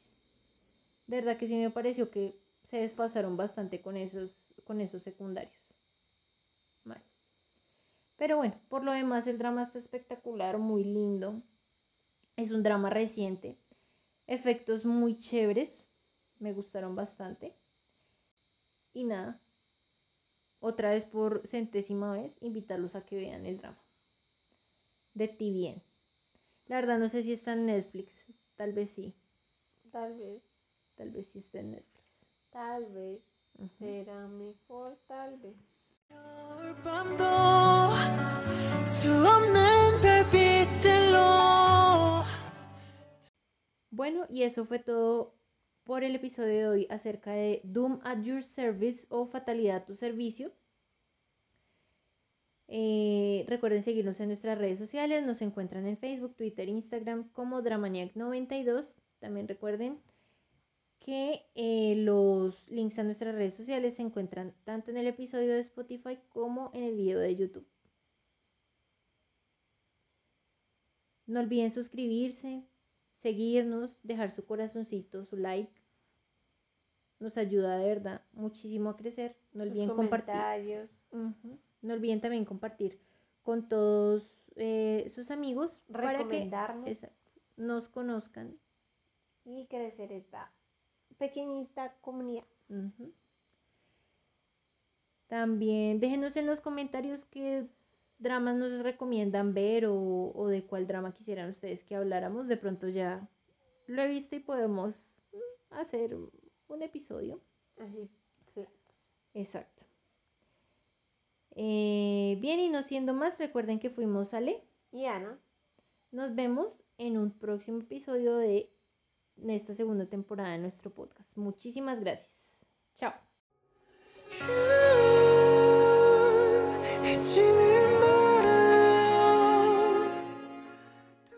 De verdad que sí me pareció que se desfasaron bastante con esos, con esos secundarios. Mal. Pero bueno, por lo demás el drama está espectacular, muy lindo. Es un drama reciente. Efectos muy chéveres. Me gustaron bastante. Y nada. Otra vez por centésima vez, invitarlos a que vean el drama. De TVN. La verdad no sé si está en Netflix. Tal vez sí. Tal vez. Tal vez sí está en Netflix. Tal vez. Será mejor, tal vez. Bueno, y eso fue todo por el episodio de hoy acerca de Doom at Your Service o Fatalidad a tu servicio. Eh, recuerden seguirnos en nuestras redes sociales, nos encuentran en Facebook, Twitter, Instagram como Dramaniac92. También recuerden que eh, los links a nuestras redes sociales se encuentran tanto en el episodio de Spotify como en el video de YouTube. No olviden suscribirse, seguirnos, dejar su corazoncito, su like. Nos ayuda de verdad muchísimo a crecer. No Sus olviden compartir. No olviden también compartir con todos eh, sus amigos para que Recomendarnos. exacto, nos conozcan. Y crecer esta pequeñita comunidad. También déjenos en los comentarios qué dramas nos recomiendan ver o, o de cuál drama quisieran ustedes que habláramos. De pronto ya lo he visto y podemos hacer un episodio. Así, flats. Exacto. Eh, bien, y no siendo más, recuerden que fuimos Ale. Y Ana. Nos vemos en un próximo episodio de en esta segunda temporada de nuestro podcast. Muchísimas gracias. Chao.